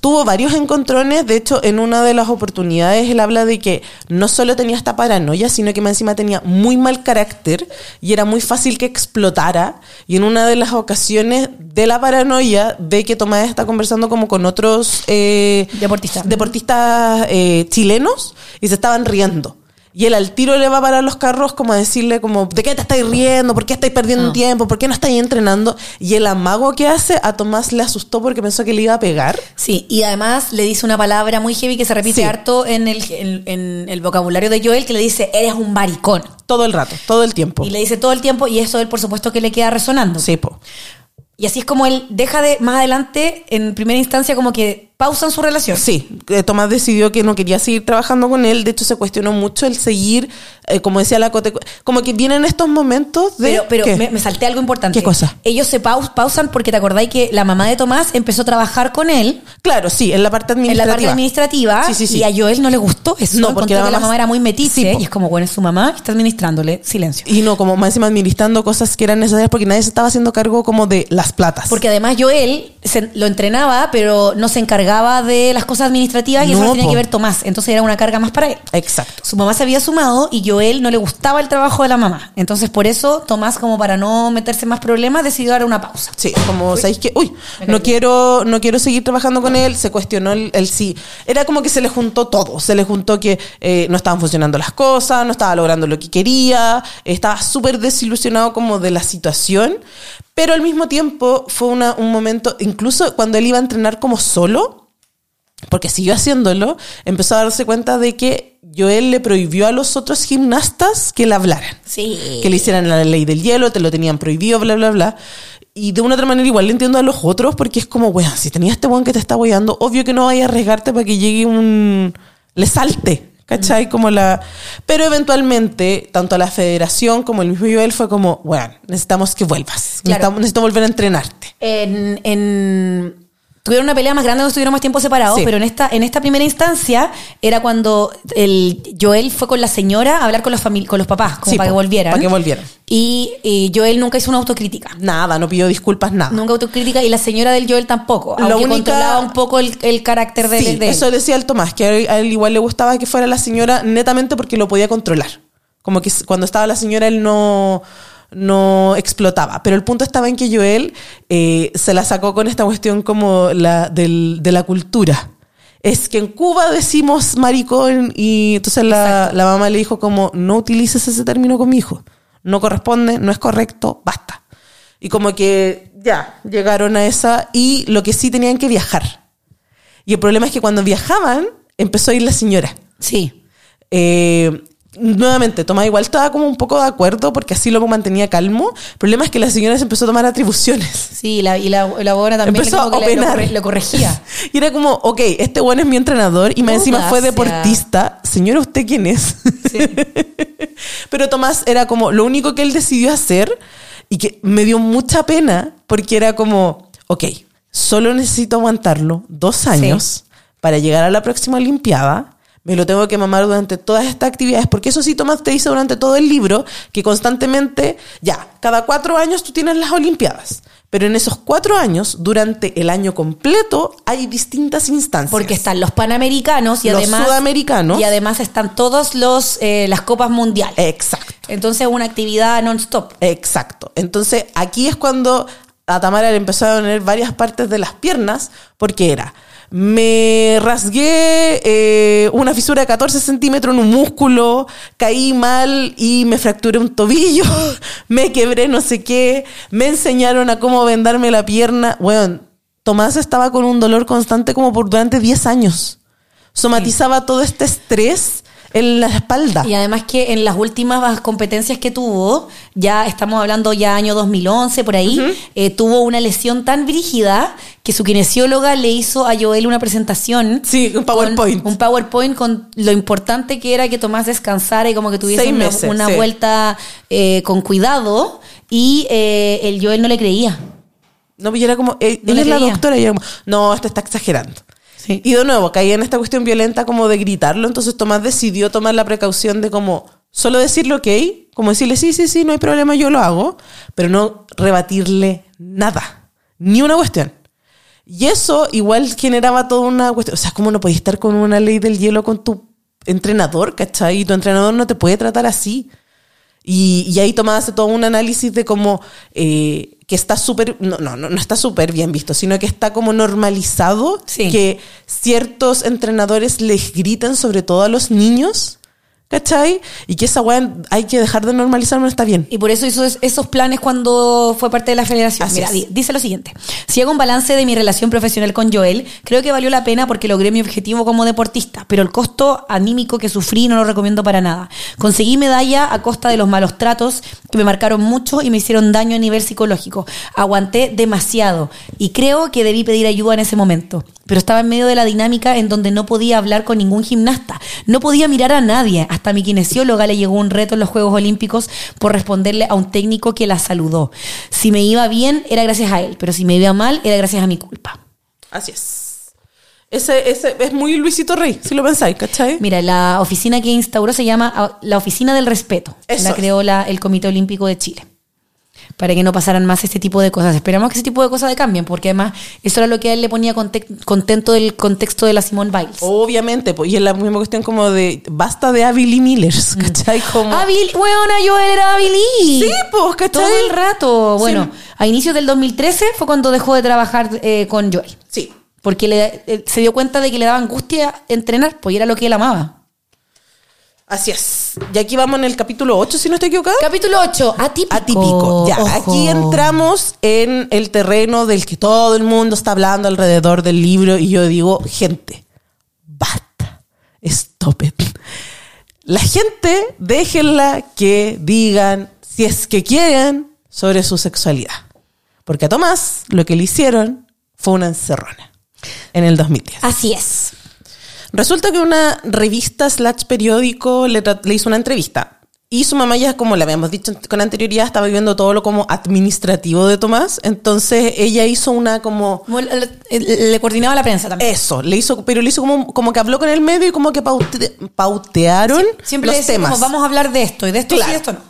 Tuvo varios encontrones. De hecho, en una de las oportunidades él habla de que no solo tenía esta paranoia, sino que más encima tenía muy mal carácter y era muy fácil que explotara. Y en una de las ocasiones de la paranoia ve que Tomás está conversando como con otros eh, Deportistas. deportistas eh, chilenos y se estaban riendo. Y él al tiro le va a parar los carros como a decirle como, ¿de qué te estáis riendo? ¿Por qué estáis perdiendo tiempo? ¿Por qué no estáis entrenando? Y el amago que hace a Tomás le asustó porque pensó que le iba a pegar. Sí, y además le dice una palabra muy heavy que se repite Sí. harto en el, en, en el vocabulario de Joel, que le dice, eres un maricón. Todo el rato, todo el tiempo. Y le dice todo el tiempo, y eso él por supuesto que le queda resonando. Sí, po. Y así es como él deja de, más adelante, en primera instancia, como que pausan su relación. Sí, eh, Tomás decidió que no quería seguir trabajando con él. De hecho, se cuestionó mucho el seguir, eh, como decía la Cote, como que vienen estos momentos de. Pero, pero me, me salté algo importante. ¿Qué cosa? Ellos se paus- pausan porque te acordáis que la mamá de Tomás empezó a trabajar con él Claro, sí, en la parte en la administrativa. parte administrativa Sí, sí, sí. y a Joel no le gustó eso. No, porque la la, mamá- mamá era muy metiche y es como, bueno, es su mamá, está administrándole. Silencio. Y no, como más encima administrando cosas que eran necesarias porque nadie se estaba haciendo cargo como de las platas. Porque además Joel se- lo entrenaba, pero no se encargaba de las cosas administrativas y eso lo tenía que ver Tomás. Entonces era una carga más para él. Exacto. Su mamá se había sumado y Joel no le gustaba el trabajo de la mamá. Entonces por eso Tomás, como para no meterse más problemas, decidió dar una pausa. Sí, como sabéis que, uy, no quiero, no quiero seguir trabajando con él, se cuestionó el, el sí. Era como que se le juntó todo, se le juntó que eh, no estaban funcionando las cosas, no estaba logrando lo que quería, estaba súper desilusionado como de la situación, pero al mismo tiempo fue una- un momento, incluso cuando él iba a entrenar como solo, porque siguió haciéndolo, empezó a darse cuenta de que Joel le prohibió a los otros gimnastas que le hablaran Sí. que le hicieran la ley del hielo, te lo tenían prohibido, bla, bla, bla. Y de una otra manera igual le entiendo a los otros porque es como, weón, si tenía este weón que te está boyando, obvio que no vaya a arriesgarte para que llegue un... le salte, ¿cachai? Como la... Pero eventualmente, tanto a la federación como el mismo Joel fue como, weón, necesitamos que vuelvas. Claro. Necesitamos, necesito volver a entrenarte. En, en- tuvieron una pelea más grande cuando estuvieron más tiempo separados, Sí. pero en esta, en esta primera instancia era cuando el Joel fue con la señora a hablar con los con los papás, como Sí, para que volvieran. para que volvieran. Y, y Joel nunca hizo una autocrítica. Nada, no pidió disculpas, nada. Nunca autocrítica y la señora del Joel tampoco. La aunque única- controlaba un poco el, el carácter de, Sí, de él. eso decía el Tomás, que a él, igual le gustaba que fuera la señora netamente porque lo podía controlar. Como que cuando estaba la señora él no, no explotaba. Pero el punto estaba en que Joel eh, se la sacó con esta cuestión como la del- de la cultura. Es que en Cuba decimos maricón y entonces la, la mamá le dijo como no utilices ese término con mi hijo. No corresponde, no es correcto, basta. Y como que ya, llegaron a esa y lo que sí tenían que viajar. Y el problema es que cuando viajaban, empezó a ir la señora. Sí. Eh, nuevamente, Tomás igual estaba como un poco de acuerdo porque así lo mantenía calmo. El problema es que la señora se empezó a tomar atribuciones. Sí, la, y la, la también Empezó como a que le- lo, lo corregía. Y era como, ok, este bueno es mi entrenador y más encima fue deportista. Señora, ¿usted quién es? Sí. Pero Tomás era como lo único que él decidió hacer y que me dio mucha pena porque era como, ok, solo necesito aguantarlo dos años para llegar a la próxima Olimpiada. Me lo tengo que mamar durante todas estas actividades, porque eso sí, Tomás te dice durante todo el libro que constantemente, ya, cada cuatro años tú tienes las Olimpiadas. Pero en esos cuatro años, durante el año completo, hay distintas instancias. Porque están los panamericanos y Los además. sudamericanos. Y además están todos los eh, las copas mundiales. Exacto. Entonces una actividad non-stop. Exacto. Entonces, aquí es cuando a Tamara le empezó a doler varias partes de las piernas, porque era, me rasgué eh, una fisura de 14 centímetros en un músculo, caí mal y me fracturé un tobillo, me quebré no sé qué, me enseñaron a cómo vendarme la pierna. Bueno, Tomás estaba con un dolor constante como por durante 10 años. somatizaba todo este estrés en la espalda. Y además que en las últimas competencias que tuvo, ya estamos hablando ya año 2011, por ahí, eh, tuvo una lesión tan brígida que su kinesióloga le hizo a Joel una presentación. Sí, un PowerPoint. Con, un PowerPoint con lo importante que era que Tomás descansara y como que tuviese una, meses, una sí. vuelta eh, con cuidado. Y eh, el Joel no le creía. No, y era como, eh, No le es la doctora, y era como, no, esto está exagerando. Sí. Y de nuevo, caía en esta cuestión violenta como de gritarlo, entonces Tomás decidió tomar la precaución de como solo decirle ok, como decirle sí, sí, sí, no hay problema, yo lo hago, pero no rebatirle nada, ni una cuestión. Y eso igual generaba toda una cuestión, o sea, ¿cómo no podías estar con una ley del hielo con tu entrenador, cachai? Y tu entrenador no te puede tratar así. Y, y ahí Tomás hace todo un análisis de cómo eh, que está súper, no, no, no está súper bien visto, sino que está como normalizado Sí. que ciertos entrenadores les gritan sobre todo a los niños, ¿cachai? Y que esa weá hay que dejar de normalizar, no está bien. Y por eso hizo es- esos planes cuando fue parte de la federación. Así Mira, es. di- dice lo siguiente. Si hago un balance de mi relación profesional con Joel, creo que valió la pena porque logré mi objetivo como deportista, pero el costo anímico que sufrí no lo recomiendo para nada. Conseguí medalla a costa de los malos tratos que me marcaron mucho y me hicieron daño a nivel psicológico. Aguanté demasiado y creo que debí pedir ayuda en ese momento. Pero estaba en medio de la dinámica en donde no podía hablar con ningún gimnasta. No podía mirar a nadie. Hasta mi kinesióloga le llegó un reto en los Juegos Olímpicos por responderle a un técnico que la saludó. Si me iba bien, era gracias a él. Pero si me iba mal, era gracias a mi culpa. Así es. Ese, ese es muy Luisito Rey, si lo pensáis, ¿cachai? Mira, la oficina que instauró se llama ah, la Oficina del Respeto. Eso la creó la- el Comité Olímpico de Chile. Para que no pasaran más este tipo de cosas. Esperamos que ese tipo de cosas cambien, porque además eso era lo que a él le ponía conte- contento del contexto de la Simone Biles. Obviamente, pues, y es la misma cuestión como de basta de Avili Millers, ¿cachai? Como, Bill, weona, Joel era Billy. Sí, pues, ¿cachai? Todo el rato. Bueno, Sí. a inicios del 2013 fue cuando dejó de trabajar eh, con Joel. Sí. Porque le- eh, se dio cuenta de que le daba angustia entrenar, pues y era lo que él amaba. Así es. Y aquí vamos en el capítulo 8, si no estoy equivocada. Capítulo 8, atípico. Atípico. Ya, Ojo. aquí entramos en el terreno del que todo el mundo está hablando alrededor del libro y yo digo, gente, basta, stop it. La gente, déjenla que digan, si es que quieren, sobre su sexualidad. Porque a Tomás lo que le hicieron fue una encerrona en el 2010. Así es. Resulta que una revista slash periódico le, le hizo una entrevista. Y su mamá ya, como le habíamos dicho con anterioridad, estaba viviendo todo lo como administrativo de Tomás. Entonces ella hizo una como... Le, le- coordinaba la prensa también. Eso, le hizo, pero le hizo como, como que habló con el medio y como que paute- pautearon Siempre los le decía temas. como vamos a hablar de esto y de esto sí y Claro. de esto no.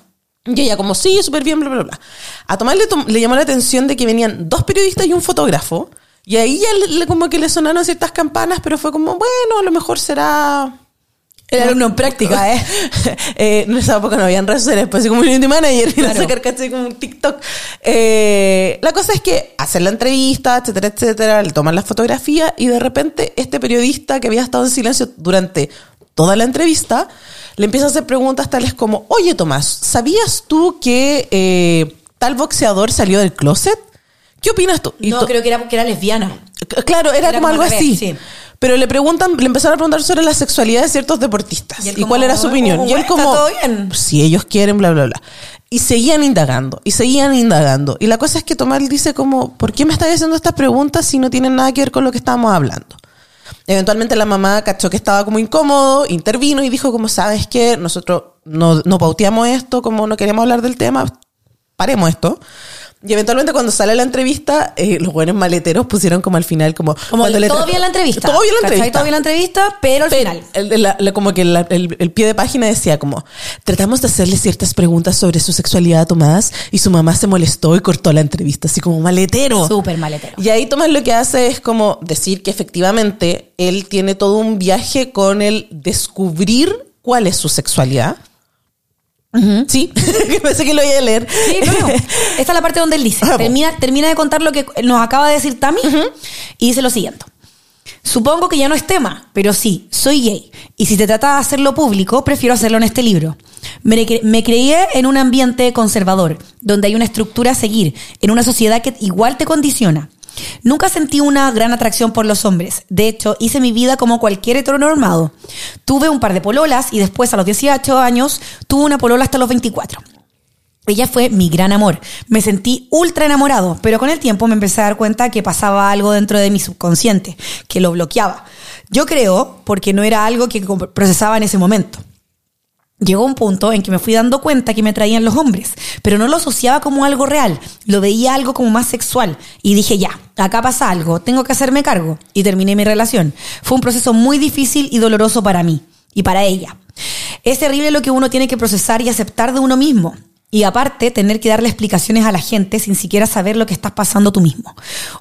Y ella como, sí, súper bien, bla, bla, bla. A Tomás le, tom- le llamó la atención de que venían dos periodistas y un fotógrafo. Y ahí ya le, como que le sonaron ciertas campanas, pero fue como, bueno, a lo mejor será... El alumno en práctica, ¿eh? Eh, en esa época no habían redes sociales, pues como un community manager y Claro. sacar ¿cachai? como un TikTok. Eh, la cosa es que hacen la entrevista, etcétera, etcétera, le toman las fotografías y de repente este periodista que había estado en silencio durante toda la entrevista le empieza a hacer preguntas tales como, oye Tomás, ¿sabías tú que eh, tal boxeador salió del closet? ¿Qué opinas tú? Y No, creo que era, que era lesbiana. Claro, era, Era como como algo revés, así. sí. Pero le preguntan, le empezaron a preguntar sobre la sexualidad de ciertos deportistas. Y Y, él como, cuál era su "Oh, opinión. y él como, todo bien. si ellos quieren, bla, bla, bla. Y seguían indagando, y seguían indagando. Y la cosa es que Tomás dice como, ¿por qué me estás haciendo estas preguntas si no tienen nada que ver con lo que estábamos hablando? Eventualmente la mamá cachó que estaba como incómodo, intervino y dijo como, ¿sabes qué? Nosotros no, no pauteamos esto, como no queremos hablar del tema, paremos esto. Y eventualmente cuando sale la entrevista, eh, los buenos maleteros pusieron como al final como... Como le todo bien la entrevista. Todo bien la entrevista. Todo bien la entrevista, pero al final. El, el- la- la- como que la- el, el pie de página decía como, tratamos de hacerle ciertas preguntas sobre su sexualidad a Tomás y su mamá se molestó y cortó la entrevista, así como maletero. Súper maletero. Y ahí Tomás lo que hace es como decir que efectivamente él tiene todo un viaje con el descubrir cuál es su sexualidad. Sí, pensé que lo iba a leer. Sí, pero esta es la parte donde él dice. Ah. Termina, termina de contar lo que nos acaba de decir Tami y dice lo siguiente. Supongo que ya no es tema, pero sí, soy gay. Y si te trata de hacerlo público, prefiero hacerlo en este libro. Me, cre- me crié en un ambiente conservador, donde hay una estructura a seguir, en una sociedad que igual te condiciona. Nunca sentí una gran atracción por los hombres. De hecho, hice mi vida como cualquier heteronormado. Tuve un par de pololas y después, a los 18 años, tuve una polola hasta los 24. Ella fue mi gran amor. Me sentí ultra enamorado, pero con el tiempo me empecé a dar cuenta que pasaba algo dentro de mi subconsciente, que lo bloqueaba. Yo creo porque no era algo que procesaba en ese momento. Llegó un punto en que me fui dando cuenta que me traían los hombres, pero no lo asociaba como algo real, lo veía algo como más sexual y dije ya, acá pasa algo, tengo que hacerme cargo y terminé mi relación. Fue un proceso muy difícil y doloroso para mí y para ella. Es terrible lo que uno tiene que procesar y aceptar de uno mismo. Y aparte, tener que darle explicaciones a la gente sin siquiera saber lo que estás pasando tú mismo.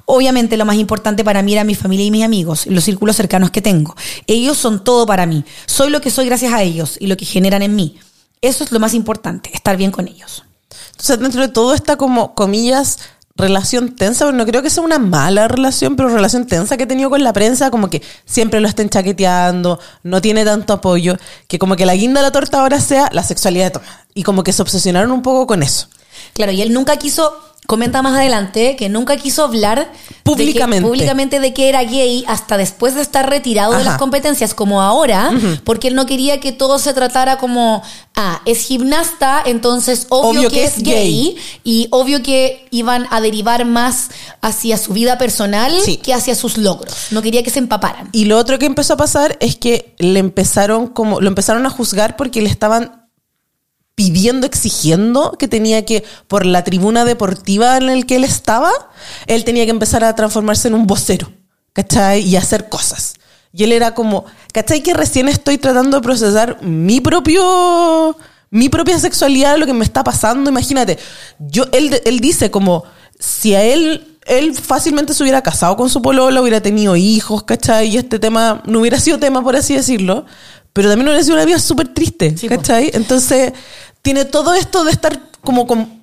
Obviamente, lo más importante para mí era mi familia y mis amigos, los círculos cercanos que tengo. Ellos son todo para mí. Soy lo que soy gracias a ellos y lo que generan en mí. Eso es lo más importante, estar bien con ellos. Entonces, dentro de todo está como, comillas, relación tensa, pero no creo que sea una mala relación, pero relación tensa que he tenido con la prensa, como que siempre lo estén chaqueteando, no tiene tanto apoyo, que como que la guinda de la torta ahora sea la sexualidad de Tomás. Y como que se obsesionaron un poco con eso. Claro, y él nunca quiso comenta más adelante que nunca quiso hablar públicamente de que, públicamente. de que era gay hasta después de estar retirado de las competencias, como ahora, porque él no quería que todo se tratara como, ah, es gimnasta, entonces obvio, que, es gay, y obvio que iban a derivar más hacia su vida personal que hacia sus logros. No quería que se empaparan. Y lo otro que empezó a pasar es que le empezaron como, lo empezaron a juzgar porque le estaban pidiendo, exigiendo que tenía que, por la tribuna deportiva en la que él estaba, él tenía que empezar a transformarse en un vocero, ¿cachai? Y hacer cosas. Y él era como, ¿cachai? Que recién estoy tratando de procesar mi propio, mi propia sexualidad, lo que me está pasando. Imagínate, yo, él, él dice como, si a él él fácilmente se hubiera casado con su polola, hubiera tenido hijos, ¿cachai? Y este tema no hubiera sido tema, por así decirlo, pero también hubiera sido una vida súper triste, ¿cachai? Entonces, tiene todo esto de estar como con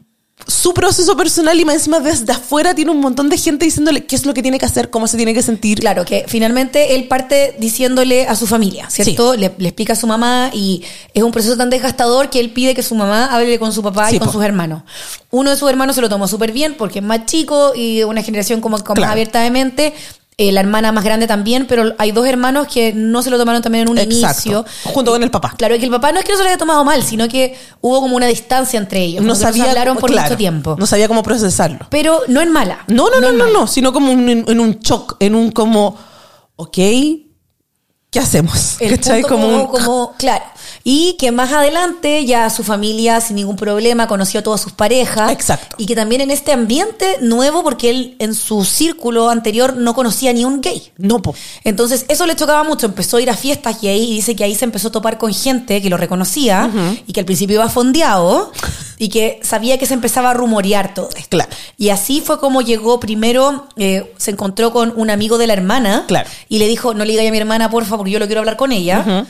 su proceso personal y más encima desde afuera tiene un montón de gente diciéndole qué es lo que tiene que hacer, cómo se tiene que sentir. Claro, que finalmente él parte diciéndole a su familia, ¿cierto? Le, explica a su mamá y es un proceso tan desgastador que él pide que su mamá hable con su papá y con sus hermanos. Uno de sus hermanos se lo tomó súper bien porque es más chico y una generación como, como más abierta de mente eh, la hermana más grande también, pero hay dos hermanos que no se lo tomaron también en un inicio. Junto con el papá. Claro, que el papá no es que no se lo haya tomado mal, sino que hubo como una distancia entre ellos. No sabía, hablaron por mucho tiempo. No sabía cómo procesarlo. Pero no es mala. No, no, no, no, no, sino como en un shock, en un como, ok, ¿qué hacemos? El como, como, claro. Y que más adelante ya su familia sin ningún problema conoció a todas sus parejas. Exacto. Y que también en este ambiente nuevo, porque él en su círculo anterior no conocía ni un gay. No, po. Entonces eso le chocaba mucho. Empezó a ir a fiestas gay y dice que ahí se empezó a topar con gente que lo reconocía y que al principio iba fondeado y que sabía que se empezaba a rumorear todo esto. Claro. Y así fue como llegó primero, eh, se encontró con un amigo de la hermana. Claro. Y le dijo, no le diga a mi hermana, por favor, yo lo quiero hablar con ella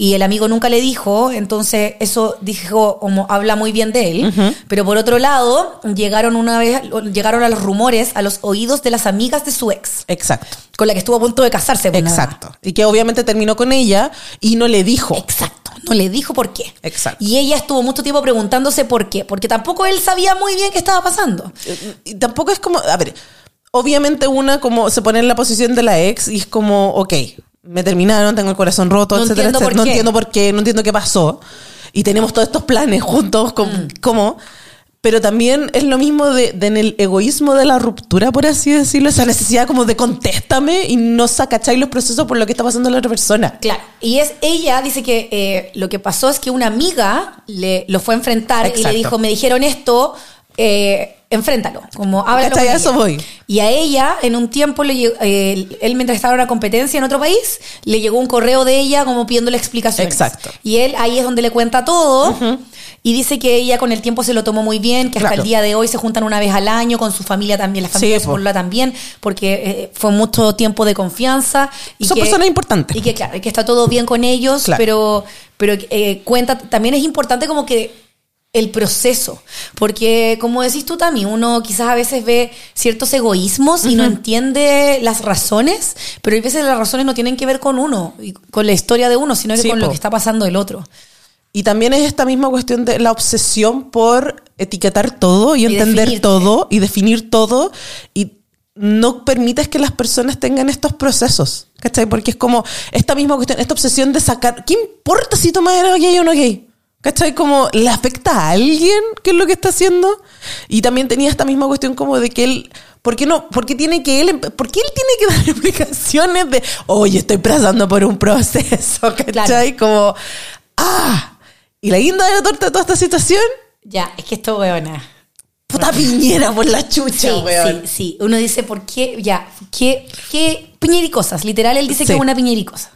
y el amigo nunca le dijo, entonces eso dijo como habla muy bien de él, pero por otro lado llegaron una vez llegaron a los rumores a los oídos de las amigas de su ex. Exacto. Con la que estuvo a punto de casarse. Pues, Exacto. Y que obviamente terminó con ella y no le dijo. Exacto. No le dijo por qué. Exacto. Y ella estuvo mucho tiempo preguntándose por qué, porque tampoco él sabía muy bien qué estaba pasando. Y tampoco es como, a ver, obviamente una como se pone en la posición de la ex y es como, ok, me terminaron, tengo el corazón roto, no etcétera, entiendo no entiendo por qué, no entiendo qué pasó. Y tenemos todos estos planes juntos, mm. ¿cómo? Pero también es lo mismo de, en el egoísmo de la ruptura, por así decirlo, esa necesidad como de contéstame y no sacacháis los procesos por lo que está pasando la otra persona. Claro. Y es ella, dice que eh, lo que pasó es que una amiga le, lo fue a enfrentar y le dijo, me dijeron esto, eh, enfréntalo, como háblalo con eso voy. Y a ella, en un tiempo, le, eh, él mientras estaba en una competencia en otro país, le llegó un correo de ella como pidiéndole explicaciones. Exacto. Y él ahí es donde le cuenta todo. Y dice que ella con el tiempo se lo tomó muy bien, que hasta el día de hoy se juntan una vez al año con su familia también, la familia de su también, porque eh, fue mucho tiempo de confianza. Y Son personas importantes. Y que claro, que está todo bien con ellos, pero, pero eh, cuenta, también es importante como que el proceso. Porque, como decís tú también, uno quizás a veces ve ciertos egoísmos y no entiende las razones, pero hay veces las razones no tienen que ver con uno, y con la historia de uno, sino que con lo que está pasando el otro. Y también es esta misma cuestión de la obsesión por etiquetar todo y, entender todo y definir todo y no permites que las personas tengan estos procesos. ¿Cachai? Porque es como esta misma cuestión, esta obsesión de sacar. ¿Qué importa si Tomás era gay o no gay? ¿Cachai? Como, ¿le afecta a alguien qué es lo que está haciendo? Y también tenía esta misma cuestión como de que él, ¿por qué no? ¿Por qué tiene que él, por qué él tiene que dar explicaciones de, oye, estoy pasando por un proceso, ¿cachai? Como, ah, y la guinda de la torta de toda esta situación. Ya, es que esto, weona. Puta piñera por la chucha, Sí, weón. sí, sí. Uno dice, ¿por qué? Ya, ¿qué, qué piñericosas? Literal, él dice Sí. que es una piñericosa.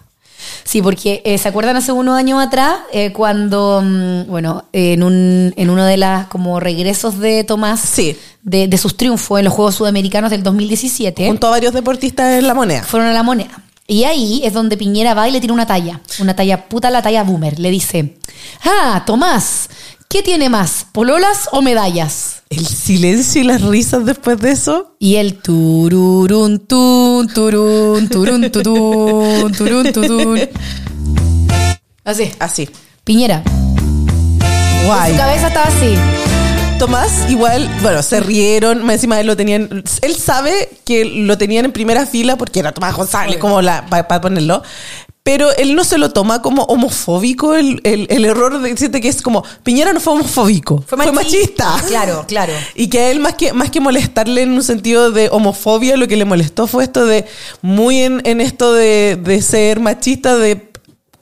Sí, porque eh, ¿se acuerdan hace unos años atrás eh, cuando, mm, bueno, en, un, en uno de las como regresos de Tomás Sí. de, de sus triunfos en los Juegos Sudamericanos del 2017, Junto a varios deportistas en la moneda. fueron a la moneda. Y ahí es donde Piñera va y le tira una talla, una talla puta, la talla boomer. Le dice, ah, Tomás, ¿qué tiene más, pololas o medallas? El silencio y las risas después de eso. Y el tururun tun, turun, turun, tutun, turun, tutun. Así. Así. Piñera. Guay. Su cabeza estaba así. Tomás igual, bueno, se rieron, más encima él lo tenían, él sabe que lo tenían en primera fila porque era Tomás González, como la, para ponerlo, pero él no se lo toma como homofóbico, el, el, el error de decirte que es como, Piñera no fue homofóbico, fue machista. Claro, claro. Y que a él más que, más que molestarle en un sentido de homofobia, lo que le molestó fue esto de, muy en, en esto de, de ser machista, de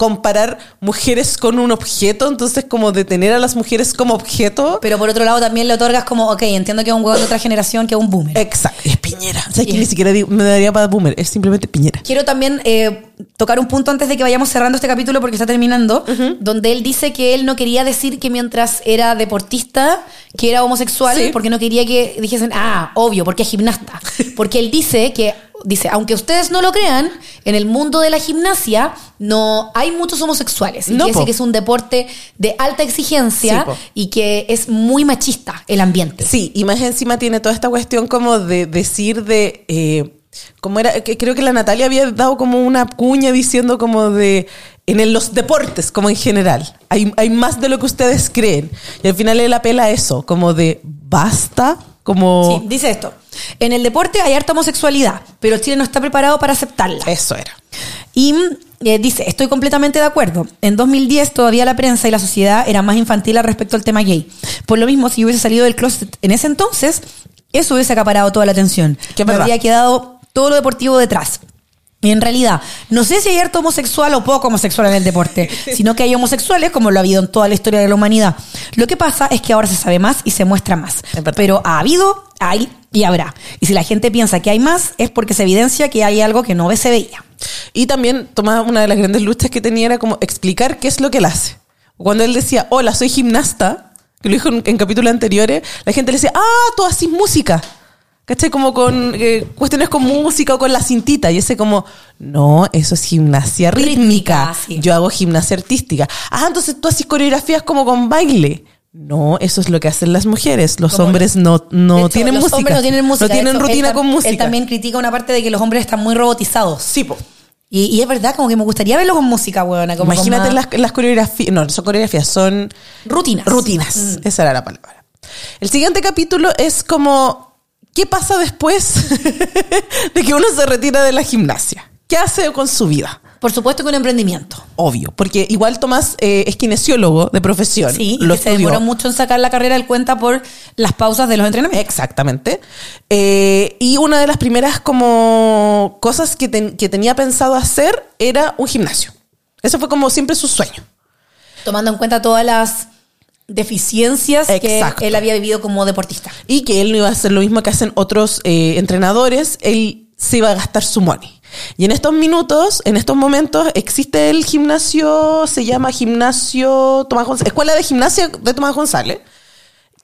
comparar mujeres con un objeto, entonces como de tener a las mujeres como objeto. Pero por otro lado también le otorgas como, ok, entiendo que es un huevo de otra generación, que es un boomer. Exacto, es Piñera. O sea, que Y- ni siquiera digo- me daría para boomer, es simplemente Piñera. Quiero también eh, tocar un punto antes de que vayamos cerrando este capítulo porque está terminando, donde él dice que él no quería decir que mientras era deportista, que era homosexual, Sí. porque no quería que dijesen, ah, obvio, porque es gimnasta. Porque él dice que, dice, aunque ustedes no lo crean, en el mundo de la gimnasia no hay muchos homosexuales. Y No, que dice po. que es un deporte de alta exigencia Sí, y que es muy machista el ambiente. Sí, y más encima tiene toda esta cuestión como de decir de... Eh, como era, que creo que la Natalia había dado como una cuña diciendo como de... En el- los deportes, como en general, hay, hay más de lo que ustedes creen. Y al final él apela a eso, como de basta, como... Sí, dice esto. En el deporte hay harta homosexualidad, pero Chile no está preparado para aceptarla. Eso era. Y eh, dice, estoy completamente de acuerdo. En 2010 todavía la prensa y la sociedad eran más infantil al respecto al tema gay. Por lo mismo, si hubiese salido del closet en ese entonces, eso hubiese acaparado toda la atención. Que Me habría quedado todo lo deportivo detrás. Y en realidad, no sé si hay harto homosexual o poco homosexual en el deporte, sino que hay homosexuales como lo ha habido en toda la historia de la humanidad. Lo que pasa es que ahora se sabe más y se muestra más. Pero ha habido, hay y habrá. Y si la gente piensa que hay más, es porque se evidencia que hay algo que no se veía. Y también Tomás, una de las grandes luchas que tenía era como explicar qué es lo que él hace. Cuando él decía, hola, soy gimnasta, que lo dijo en, en capítulos anteriores, la gente le decía, ah, tú haces música. ¿Cachai? Como con eh, cuestiones con música o con la cintita. Y ese como, no, eso es gimnasia rítmica. Rítmica, sí. Yo hago gimnasia artística. Ah, entonces tú haces coreografías como con baile. No, eso es lo que hacen las mujeres. Los Como hombres no, no hecho, tienen los música. hombres no tienen música. No tienen hecho, rutina él con música. Él también critica una parte de que los hombres están muy robotizados. Sí, po. Y, y es verdad, como que me gustaría verlo con música, weona. Como Imagínate más las, las coreografías. No, no son coreografías, son rutinas. rutinas. Mm. Esa era la palabra. El siguiente capítulo es como, ¿qué pasa después de que uno se retira de la gimnasia? ¿Qué hace con su vida? Por supuesto que un emprendimiento. Obvio, porque igual Tomás eh, es kinesiólogo de profesión. Sí, y lo que se demoró mucho en sacar la carrera del cuenta por las pausas de los entrenamientos. Exactamente. Eh, y una de las primeras como cosas que, ten- que tenía pensado hacer era un gimnasio. Eso fue como siempre su sueño. Tomando en cuenta todas las deficiencias Exacto. que él había vivido como deportista. y que él no iba a hacer lo mismo que hacen otros eh, entrenadores, él se iba a gastar su money. Y en estos minutos, en estos momentos, existe el gimnasio, se llama Gimnasio Tomás González, Escuela de Gimnasia de Tomás González,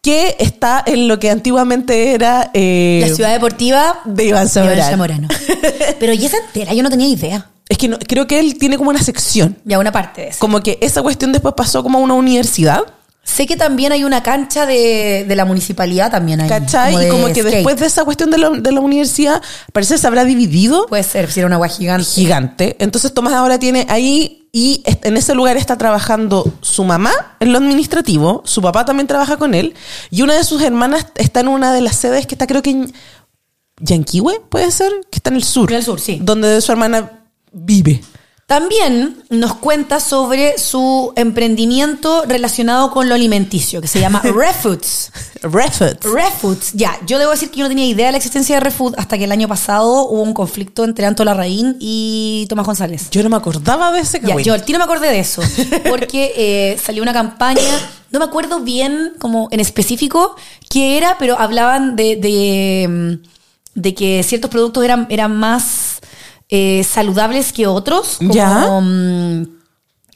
que está en lo que antiguamente era eh, La ciudad deportiva de Iván Zamorano. Pero y esa entera, yo no tenía idea. Es que no- creo que él tiene como una sección. Ya una parte de eso. Como que esa cuestión después pasó como a una universidad. Sé que también hay una cancha de, de la municipalidad también ahí. ¿Cachai? como y como que skate. después de esa cuestión de la, de la universidad, parece que se habrá dividido. Puede ser, si era una agua gigante. gigante. Entonces Tomás ahora tiene ahí y en ese lugar está trabajando su mamá en lo administrativo, su papá también trabaja con él y una de sus hermanas está en una de las sedes que está creo que en, Yanquiwe, puede ser, que está en el sur. En el sur, sí. Donde su hermana vive. También nos cuenta sobre su emprendimiento relacionado con lo alimenticio, que se llama Refoods. Refoods. Refoods, ya. Yo debo decir que yo no tenía idea de la existencia de Refood hasta que el año pasado hubo un conflicto entre Anto Larraín y Tomás González. Yo no me acordaba de ese Ya, yo al tiro me acordé de eso, porque eh, salió una campaña, no me acuerdo bien como en específico qué era, pero hablaban de, de, mm, de que ciertos productos eran, eran más eh, saludables que otros, como, Ya. mm,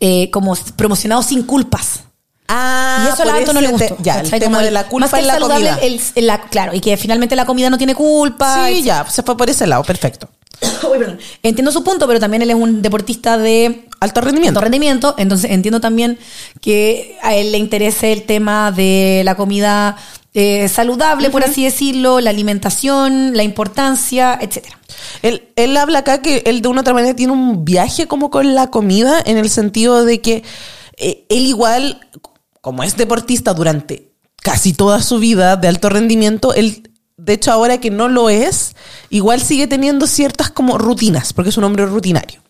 eh, como promocionados sin culpas. Ah, Y eso a la Anto no le gustó. te- Ya, el tema de la culpa más que en la saludable, comida. el- el- la- claro, y que finalmente la comida no tiene culpa. Sí, ya, se fue por ese lado, perfecto. Uy, perdón. Entiendo su punto, pero también él es un deportista de Alto rendimiento. alto rendimiento, entonces entiendo también que a él le interese el tema de la comida eh, saludable, por así decirlo, la alimentación, la importancia, etcétera. Él, él habla acá que él de una otra manera tiene un viaje como con la comida en el sentido de que eh, él igual, como es deportista durante casi toda su vida de alto rendimiento, él, de hecho ahora que no lo es, igual sigue teniendo ciertas como rutinas, porque es un hombre rutinario.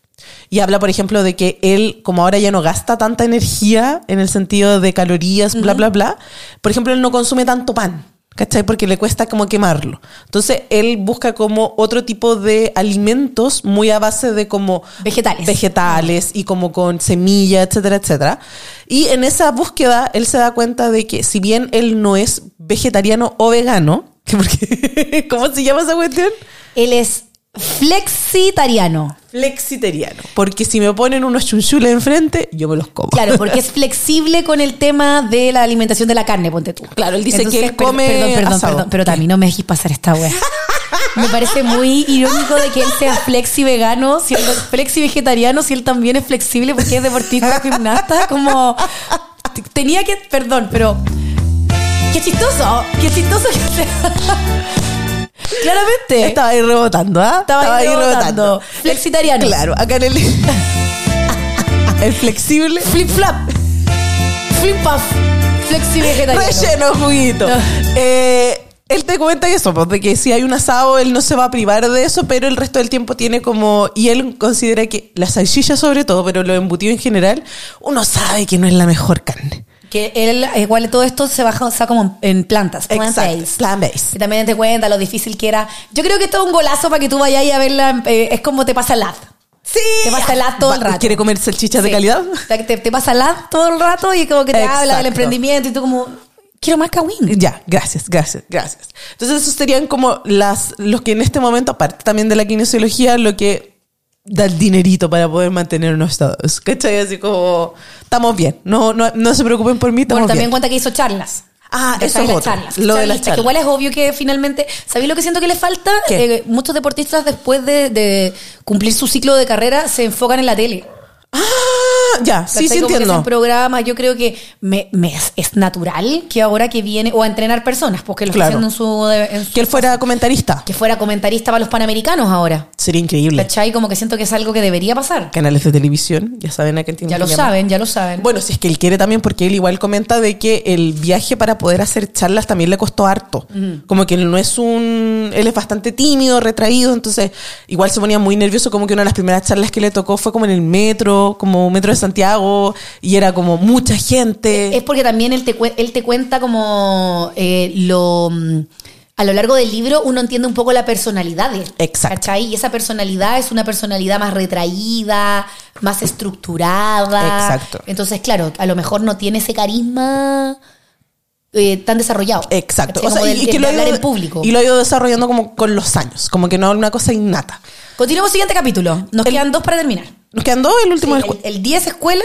Y habla, por ejemplo, de que él, como ahora ya no gasta tanta energía en el sentido de calorías, bla, bla, bla, por ejemplo, él no consume tanto pan. ¿Cachai? Porque le cuesta como quemarlo. Entonces, él busca como otro tipo de alimentos muy a base de como Vegetales. vegetales y como con semilla, etcétera, etcétera. Y en esa búsqueda, él se da cuenta de que si bien él no es vegetariano o vegano, ¿cómo se llama esa cuestión? Él es flexitariano. Flexiteriano. Porque si me ponen unos chunchules enfrente, yo me los como. Claro, porque es flexible con el tema de la alimentación de la carne, ponte tú. Claro, él dice que él come Perdón, perdón, asado. perdón, pero también no me dejes pasar esta wea. Me parece muy irónico de que él sea flexi vegano, siendo flexi vegetariano, si él también es flexible porque es deportista, gimnasta, como tenía que, perdón, pero qué chistoso, qué chistoso que sea. Claramente. Estaba ahí rebotando, ¿ah? Estaba ahí rebotando. Flexitariano. Claro, acá en el. el flexible. Flip flap. Flip puff. Flexi vegetariano. Relleno juguito. No. Eh, él te cuenta eso, pues, de que si hay un asado, él no se va a privar de eso, pero el resto del tiempo tiene como. Y él considera que la salchicha, sobre todo, pero lo embutido en general, uno sabe que no es la mejor carne. Que él, igual todo esto se baja, o sea, como en plantas, plant-based. Plant-based. Y también te cuenta lo difícil que era. Yo creo que esto es un golazo para que tú vayas a verla. eh, es como te pasa el ad. Sí. Te pasa el ad todo el rato. ¿Quiere comer salchichas de calidad? Te, te- te pasa el ad todo el rato y como que te habla del Exacto. emprendimiento y tú como, quiero más kawin. Ya, gracias, gracias, gracias. Entonces, esos serían como las, los que en este momento, aparte también de la kinesiología, lo que da el dinerito para poder mantenernos todos. ¿Cachai? Así como, estamos bien. No, no, no se preocupen por mí, estamos Bueno, también bien. cuenta que hizo charlas. Ah, eso es otro. charlas. Lo de las Que charlas. igual es obvio que finalmente, ¿sabéis lo que siento que le falta? Eh, muchos deportistas después de, de cumplir su ciclo de carrera se enfocan en la tele. Ah, ya, sí, sí Como que entiendo. programas, yo creo que me, me es, es natural que ahora que viene, o a entrenar personas, porque lo está Claro. haciendo en su, en su- Que él fuera comentarista. que fuera comentarista para los panamericanos ahora. Sería increíble. ¿Cachai? Como que siento que es algo que debería pasar. Canales de televisión, ya saben a qué tienen Ya lo saben, ya lo saben. Bueno, si es que él quiere también, porque él igual comenta de que el viaje para poder hacer charlas también le costó harto. Como que él no es un. Él es bastante tímido, retraído, entonces igual se ponía muy nervioso. Como que una de las primeras charlas que le tocó fue como en el metro, como metro de Santiago, y era como mucha gente. Es porque también él te, él te cuenta como eh, lo... mm, A lo largo del libro uno entiende un poco la personalidad de él. Exacto. ¿Cachai? Y esa personalidad es una personalidad más retraída, más estructurada. Exacto. Entonces, claro, a lo mejor no tiene ese carisma eh, tan desarrollado. Exacto. ¿Cachai? O sea, Como y, del- y que de lo ha hablar ido- en público. Y lo ha ido desarrollando como con los años, como que no es una cosa innata. Continuamos siguiente capítulo. Nos El- quedan dos para terminar. Nos quedan dos, el último Sí, es- el, el 10 escuela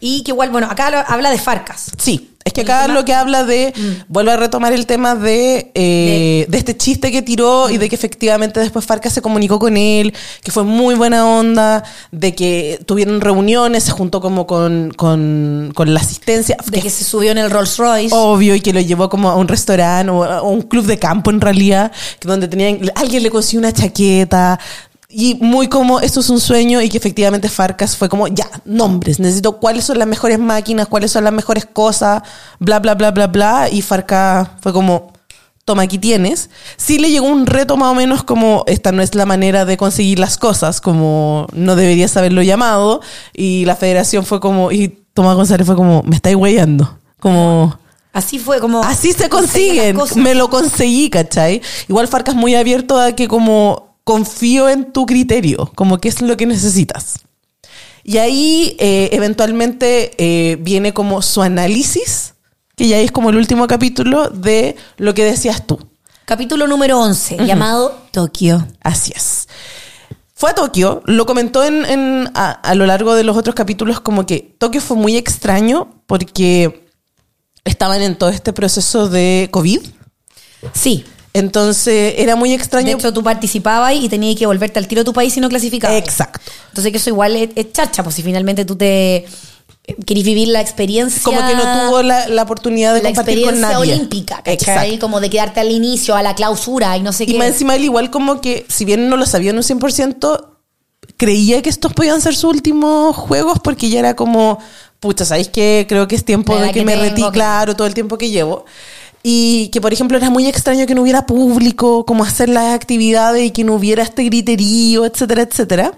y que igual, bueno, acá lo- habla de Farcas. Sí, que acá tema- lo que habla de, vuelve a retomar el tema de, eh, de, este chiste que tiró y de que efectivamente después Farca se comunicó con él, que fue muy buena onda, de que tuvieron reuniones, se juntó como con, con, con la asistencia, De que se subió en el Rolls Royce. obvio y que lo llevó como a un restaurante o a un club de campo en realidad, que donde tenían, alguien le consiguió una chaqueta. Y muy como esto es un sueño y que efectivamente Farcas fue como, ya, nombres, necesito cuáles son las mejores máquinas, cuáles son las mejores cosas, bla, bla, bla, bla, bla. Y Farcas fue como, toma, aquí tienes, sí le llegó un reto más o menos como esta no es la manera de conseguir las cosas, como no deberías haberlo llamado, y la federación fue como, y Tomás González fue como, me estáis weyando, como... Así fue como... Así se consiguen, me lo conseguí, ¿cachai? Igual Farcas muy abierto a que como confío en tu criterio, como qué es lo que necesitas. Y ahí eh, eventualmente eh, viene como su análisis, que ya es como el último capítulo de lo que decías tú. Capítulo número 11, llamado Tokio. Así es. Fue a Tokio, lo comentó en, en- a, a lo largo de los otros capítulos como que Tokio fue muy extraño porque estaban en todo este proceso de COVID. Sí. Entonces era muy De extraño. hecho, tú participabas y tenías que volverte al tiro a tu país si no clasificabas. Exacto. Entonces, que eso igual es, es chacha, pues si finalmente tú te querés vivir la experiencia. Como que no tuvo la, la oportunidad de la compartir con experiencia nadie. olímpica, ¿cachai? Exacto. Como de quedarte al inicio, a la clausura y no sé Y qué. más encima él igual como que, si bien no lo sabía en un 100%, creía que estos podían ser sus últimos juegos porque ya era como, pucha, ¿sabéis qué? Creo que es tiempo de que, que me que- claro, todo el tiempo que llevo. Y que, por ejemplo, era muy extraño que no hubiera público, como hacer las actividades y que no hubiera este griterío, etcétera, etcétera.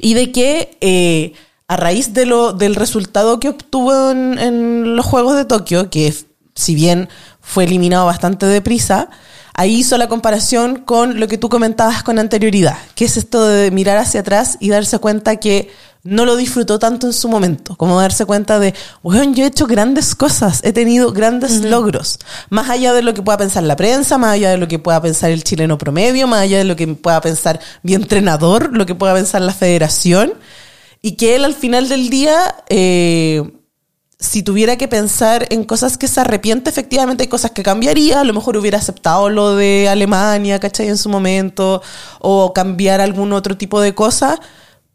Y de que eh, a raíz de lo, del resultado que obtuvo en, en los Juegos de Tokio, que si bien fue eliminado bastante deprisa, ahí hizo la comparación con lo que tú comentabas con anterioridad, que es esto de mirar hacia atrás y darse cuenta que no lo disfrutó tanto en su momento, como darse cuenta de, bueno, yo he hecho grandes cosas, he tenido grandes logros, más allá de lo que pueda pensar la prensa, más allá de lo que pueda pensar el chileno promedio, más allá de lo que pueda pensar mi entrenador, lo que pueda pensar la federación, y que él al final del día, eh, si tuviera que pensar en cosas que se arrepiente, efectivamente hay cosas que cambiaría, a lo mejor hubiera aceptado lo de Alemania, ¿cachai? En su momento, o cambiar algún otro tipo de cosa,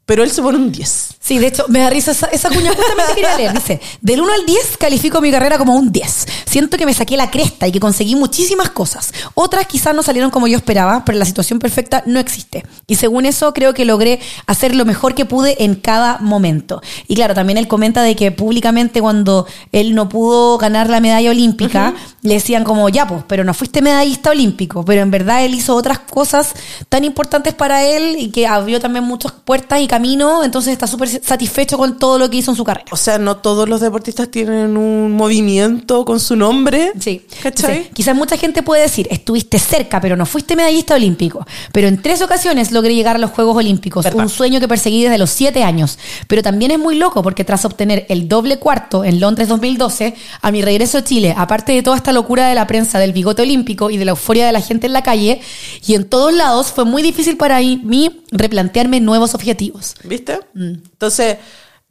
pero él se pone un 10. Sí, de hecho, me da risa esa, esa cuña justamente quería leer. Dice, del 1 al 10 califico mi carrera como un 10. Siento que me saqué la cresta y que conseguí muchísimas cosas. Otras quizás no salieron como yo esperaba, pero la situación perfecta no existe. Y según eso, creo que logré hacer lo mejor que pude en cada momento. Y claro, también él comenta de que públicamente cuando él no pudo ganar la medalla olímpica, le decían como, ya pues, pero no fuiste medallista olímpico. Pero en verdad él hizo otras cosas tan importantes para él y que abrió también muchas puertas y caminos. Entonces está súper satisfecho con todo lo que hizo en su carrera. O sea, no todos los deportistas tienen un movimiento con su nombre. Sí. ¿Cachai? Sí. Quizás mucha gente puede decir, estuviste cerca, pero no fuiste medallista olímpico. Pero en tres ocasiones logré llegar a los Juegos Olímpicos, ¿Verdad? un sueño que perseguí desde los siete años. Pero también es muy loco porque tras obtener el doble cuarto en Londres 2012, a mi regreso a Chile, aparte de toda esta locura de la prensa del bigote olímpico y de la euforia de la gente en la calle, y en todos lados, fue muy difícil para mí replantearme nuevos objetivos. ¿Viste? Entonces,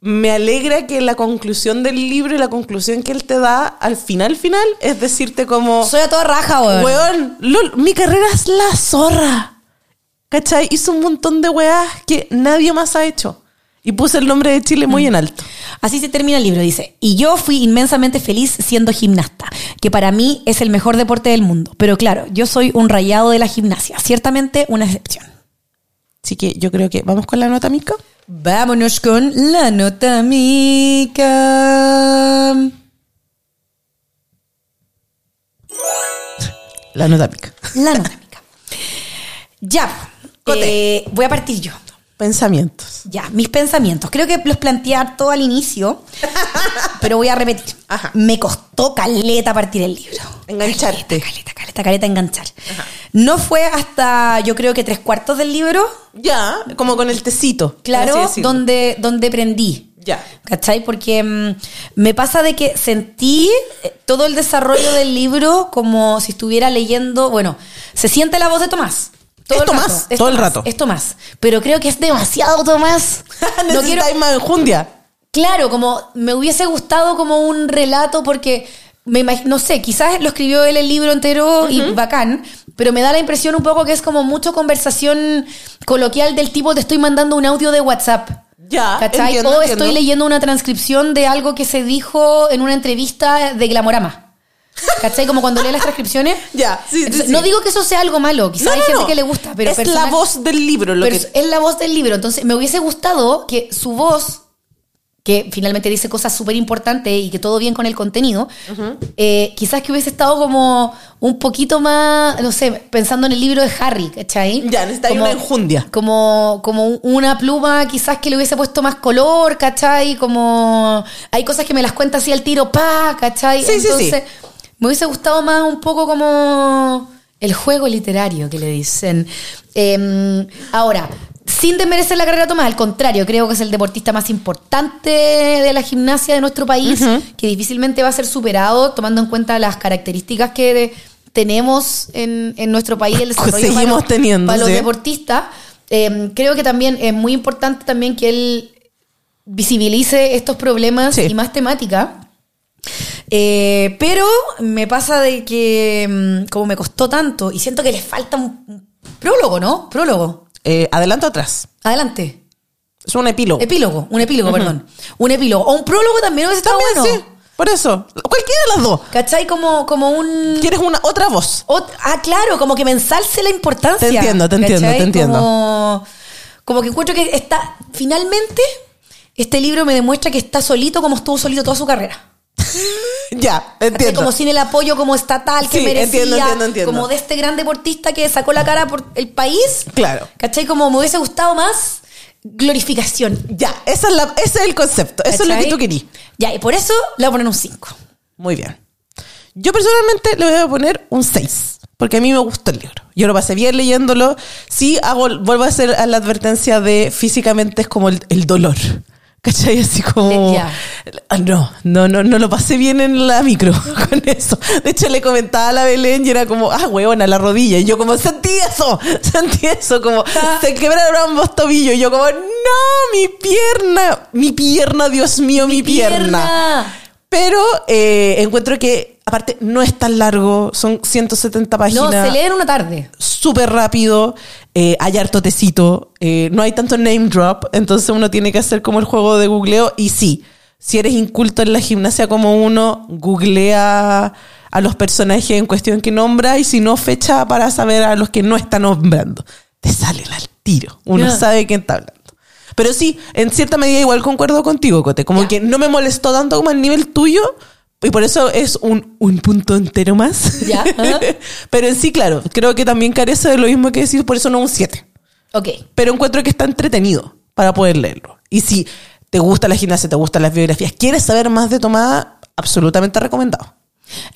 me alegra que la conclusión del libro y la conclusión que él te da al final, final, es decirte como, Soy a toda raja, weón. weón, lol, mi carrera es la zorra. ¿Cachai? Hizo un montón de weas que nadie más ha hecho. Y puse el nombre de Chile muy en alto. Así se termina el libro, dice. Y yo fui inmensamente feliz siendo gimnasta, que para mí es el mejor deporte del mundo. Pero claro, yo soy un rayado de la gimnasia, ciertamente una excepción. Así que yo creo que vamos con la nota, Mica. Vámonos con la nota mica. La nota, Mica. La nota mica. Ya, eh, voy a partir yo. Pensamientos. Ya, mis pensamientos. Creo que los planteé todo al inicio, pero voy a repetir. Ajá. Me costó caleta partir el libro. Engancharte. Caleta, caleta, caleta, enganchar. No fue hasta, yo creo que tres cuartos del libro, Ya, como con el tecito. claro, donde, donde prendí. Ya. ¿Cachai? Porque mm, me pasa de que sentí eh, todo el desarrollo del libro como si estuviera leyendo, bueno, se siente la voz de Tomás. Todo Es Tomás, rato, es todo el rato. Es Tomás. Pero creo que es demasiado Tomás. No quiero, más enjundia. Claro, como me hubiese gustado como un relato porque me no sé, quizás lo escribió él el libro entero y bacán, pero me da la impresión un poco que es como mucho conversación coloquial del tipo te estoy mandando un audio de WhatsApp. Ya, ¿Cachai? entiendo, o entiendo. estoy leyendo una transcripción de algo que se dijo en una entrevista de Glamorama. ¿Cachai? Como cuando lee las transcripciones. Ya, sí, sí, Entonces, sí. No digo que eso sea algo malo, quizás No, hay no, gente no. que le gusta, pero es la personal- voz del libro lo que es la voz del libro. Entonces, me hubiese gustado que su voz que finalmente dice cosas súper importantes y que todo bien con el contenido, eh, quizás que hubiese estado como un poquito más, no sé, pensando en el libro de Harry, ¿cachai? Ya, necesita Como- una enjundia. Como, como una pluma quizás que le hubiese puesto más color, ¿cachai? Como hay cosas que me las cuenta así al tiro, pa, ¿cachai? Sí, sí, sí. Me hubiese gustado más un poco como el juego literario que le dicen. Eh, ahora, sin desmerecer la carrera Tomás, al contrario, creo que es el deportista más importante de la gimnasia de nuestro país, que difícilmente va a ser superado tomando en cuenta las características que de- tenemos en, en nuestro país, el desarrollo para Seguimos los- teniendo, para los sí. deportistas. Eh, creo que también es muy importante también que él visibilice estos problemas Sí. y más temática. Eh, pero me pasa de que, mm, como me costó tanto, y siento que le falta un, prólogo, ¿no? Prólogo. Eh, adelante o atrás. Adelante. Es un epílogo. Epílogo, un epílogo, perdón. Un epílogo. O un prólogo también hubiese estado bueno. sí. Por eso. Cualquiera de las dos. ¿Cachai? Como, como un... ¿Quieres una otra voz? Ot- ah, claro, como que me ensalce la importancia. Te entiendo, te entiendo, ¿cachai? te entiendo. Como, como que encuentro que está, finalmente, este libro me demuestra que está solito como estuvo solito toda su carrera. Ya, entiendo. Como sin el apoyo como estatal que Sí, merecía, entiendo, entiendo, entiendo. como de este gran deportista que sacó la cara por el país. Claro. ¿Cachai? Como me hubiese gustado más glorificación. Ya, esa es la, ese es el concepto. Eso es lo que tú querías. Ya, y por eso le voy a poner un 5. Muy bien. Yo personalmente le voy a poner un 6, porque a mí me gustó el libro. Yo lo pasé bien leyéndolo. Sí, hago, vuelvo a hacer a la advertencia de físicamente es como el, el dolor. ¿Cachai? Así como... Ya. Ah, No, no, no, no lo pasé bien en la micro con eso. De hecho, le comentaba a la Belén y era como, ah, huevona, la rodilla. Y yo como, sentí eso, sentí eso, como, se quebraron ambos tobillos. Y yo como, no, mi pierna, mi pierna, Dios mío, mi, pierna. Pero eh, encuentro que, aparte, no es tan largo, son 170 No, páginas. se lee en una tarde. Súper rápido, eh, hay harto tecito, eh, no hay tanto name drop, entonces uno tiene que hacer como el juego de googleo. Y sí, si eres inculto en la gimnasia como uno, googlea a los personajes en cuestión que nombra y si no, fecha para saber a los que no está nombrando. Te salen al tiro, uno Ya. sabe quién está hablando. Pero sí, en cierta medida igual concuerdo contigo, Cote. Como que no me molestó tanto como al nivel tuyo. Y por eso es un, un punto entero más. Ya, ajá. Pero en sí, claro, creo que también carece de lo mismo que decir, por eso no un 7. Ok. Pero encuentro que está entretenido para poder leerlo. Y si te gusta la gimnasia, te gustan las biografías, quieres saber más de Tomada, absolutamente recomendado.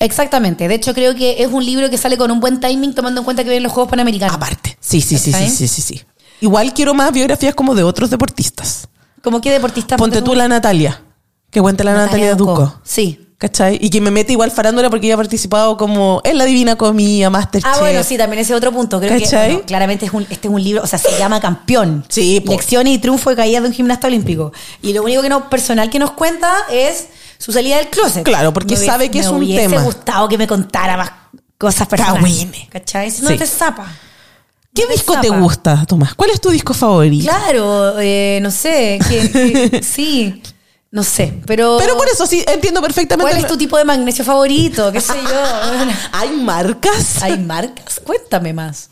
Exactamente. De hecho, creo que es un libro que sale con un buen timing tomando en cuenta que vienen los Juegos Panamericanos. Aparte. Sí, sí, sí, sí, sí, sí, sí. Igual quiero más biografías como de otros deportistas. ¿Como qué deportista? Ponte tú la Natalia. Que cuente la Natalia, Duco. Sí. ¿Cachai? Y que me mete igual farándula porque ella ha participado como en La Divina Comida, Masterchef. Ah, bueno, sí, también ese otro punto. Creo que ¿Cachai? bueno, claramente es un, este es un libro, o sea, se llama Campeón. Sí, po. Lecciones y triunfo de caída de un gimnasta olímpico. Y lo único que no, personal que nos cuenta es su salida del closet. Claro, porque Me sabe que me es un hubiese tema. gustado que me contara más cosas personales. ¿Cachai? Si no Sí. te zapa. ¿Qué te disco te gusta, Tomás? ¿Cuál es tu disco favorito? Claro, eh, no sé, que- que- sí, no sé, pero... Pero por eso sí, entiendo perfectamente. ¿Cuál es tu tipo de magnesio favorito? ¿Qué sé yo? ¿Hay marcas? ¿Hay marcas? Cuéntame más.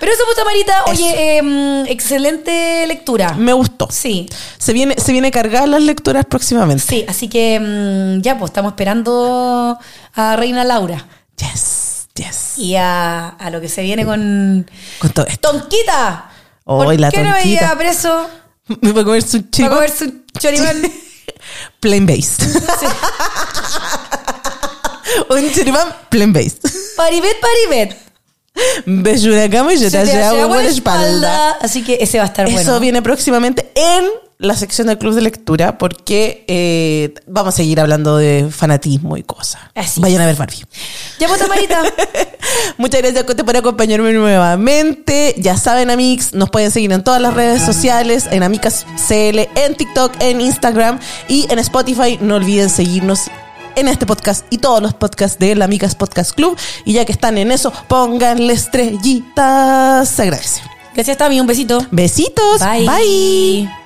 Pero eso, puta Marita, oye, em, excelente lectura. Me gustó. Sí, Se viene, se viene cargar las lecturas próximamente. sí, así que mm, ya, pues estamos esperando a Reina Laura Yes, yes. y a, a lo que se viene con Con todo esto. Tonquita. Oh, ¿Por la qué no Tonquita. iba preso Me voy a comer su para chico. comerse un choripán? Plain based. Un choripán plain based. Paribet, paribet. Beso una cama y Se te hace agua agua por la espalda. Así que ese va a estar Eso bueno. viene próximamente en la sección del club de lectura porque eh, vamos a seguir hablando de fanatismo y cosas. Así Vayan a ver Barbie. Ya, pues, Marita. Muchas gracias, Cote, por acompañarme nuevamente. Ya saben, Amix, nos pueden seguir en todas las redes sociales, en Amicas CL, en TikTok, en Instagram y en Spotify. No olviden seguirnos en este podcast y todos los podcasts de la Amicas Podcast Club. Y ya que están en eso, pónganle estrellitas. Se agradece. Gracias, Tami. Un besito. Besitos. Bye. Bye.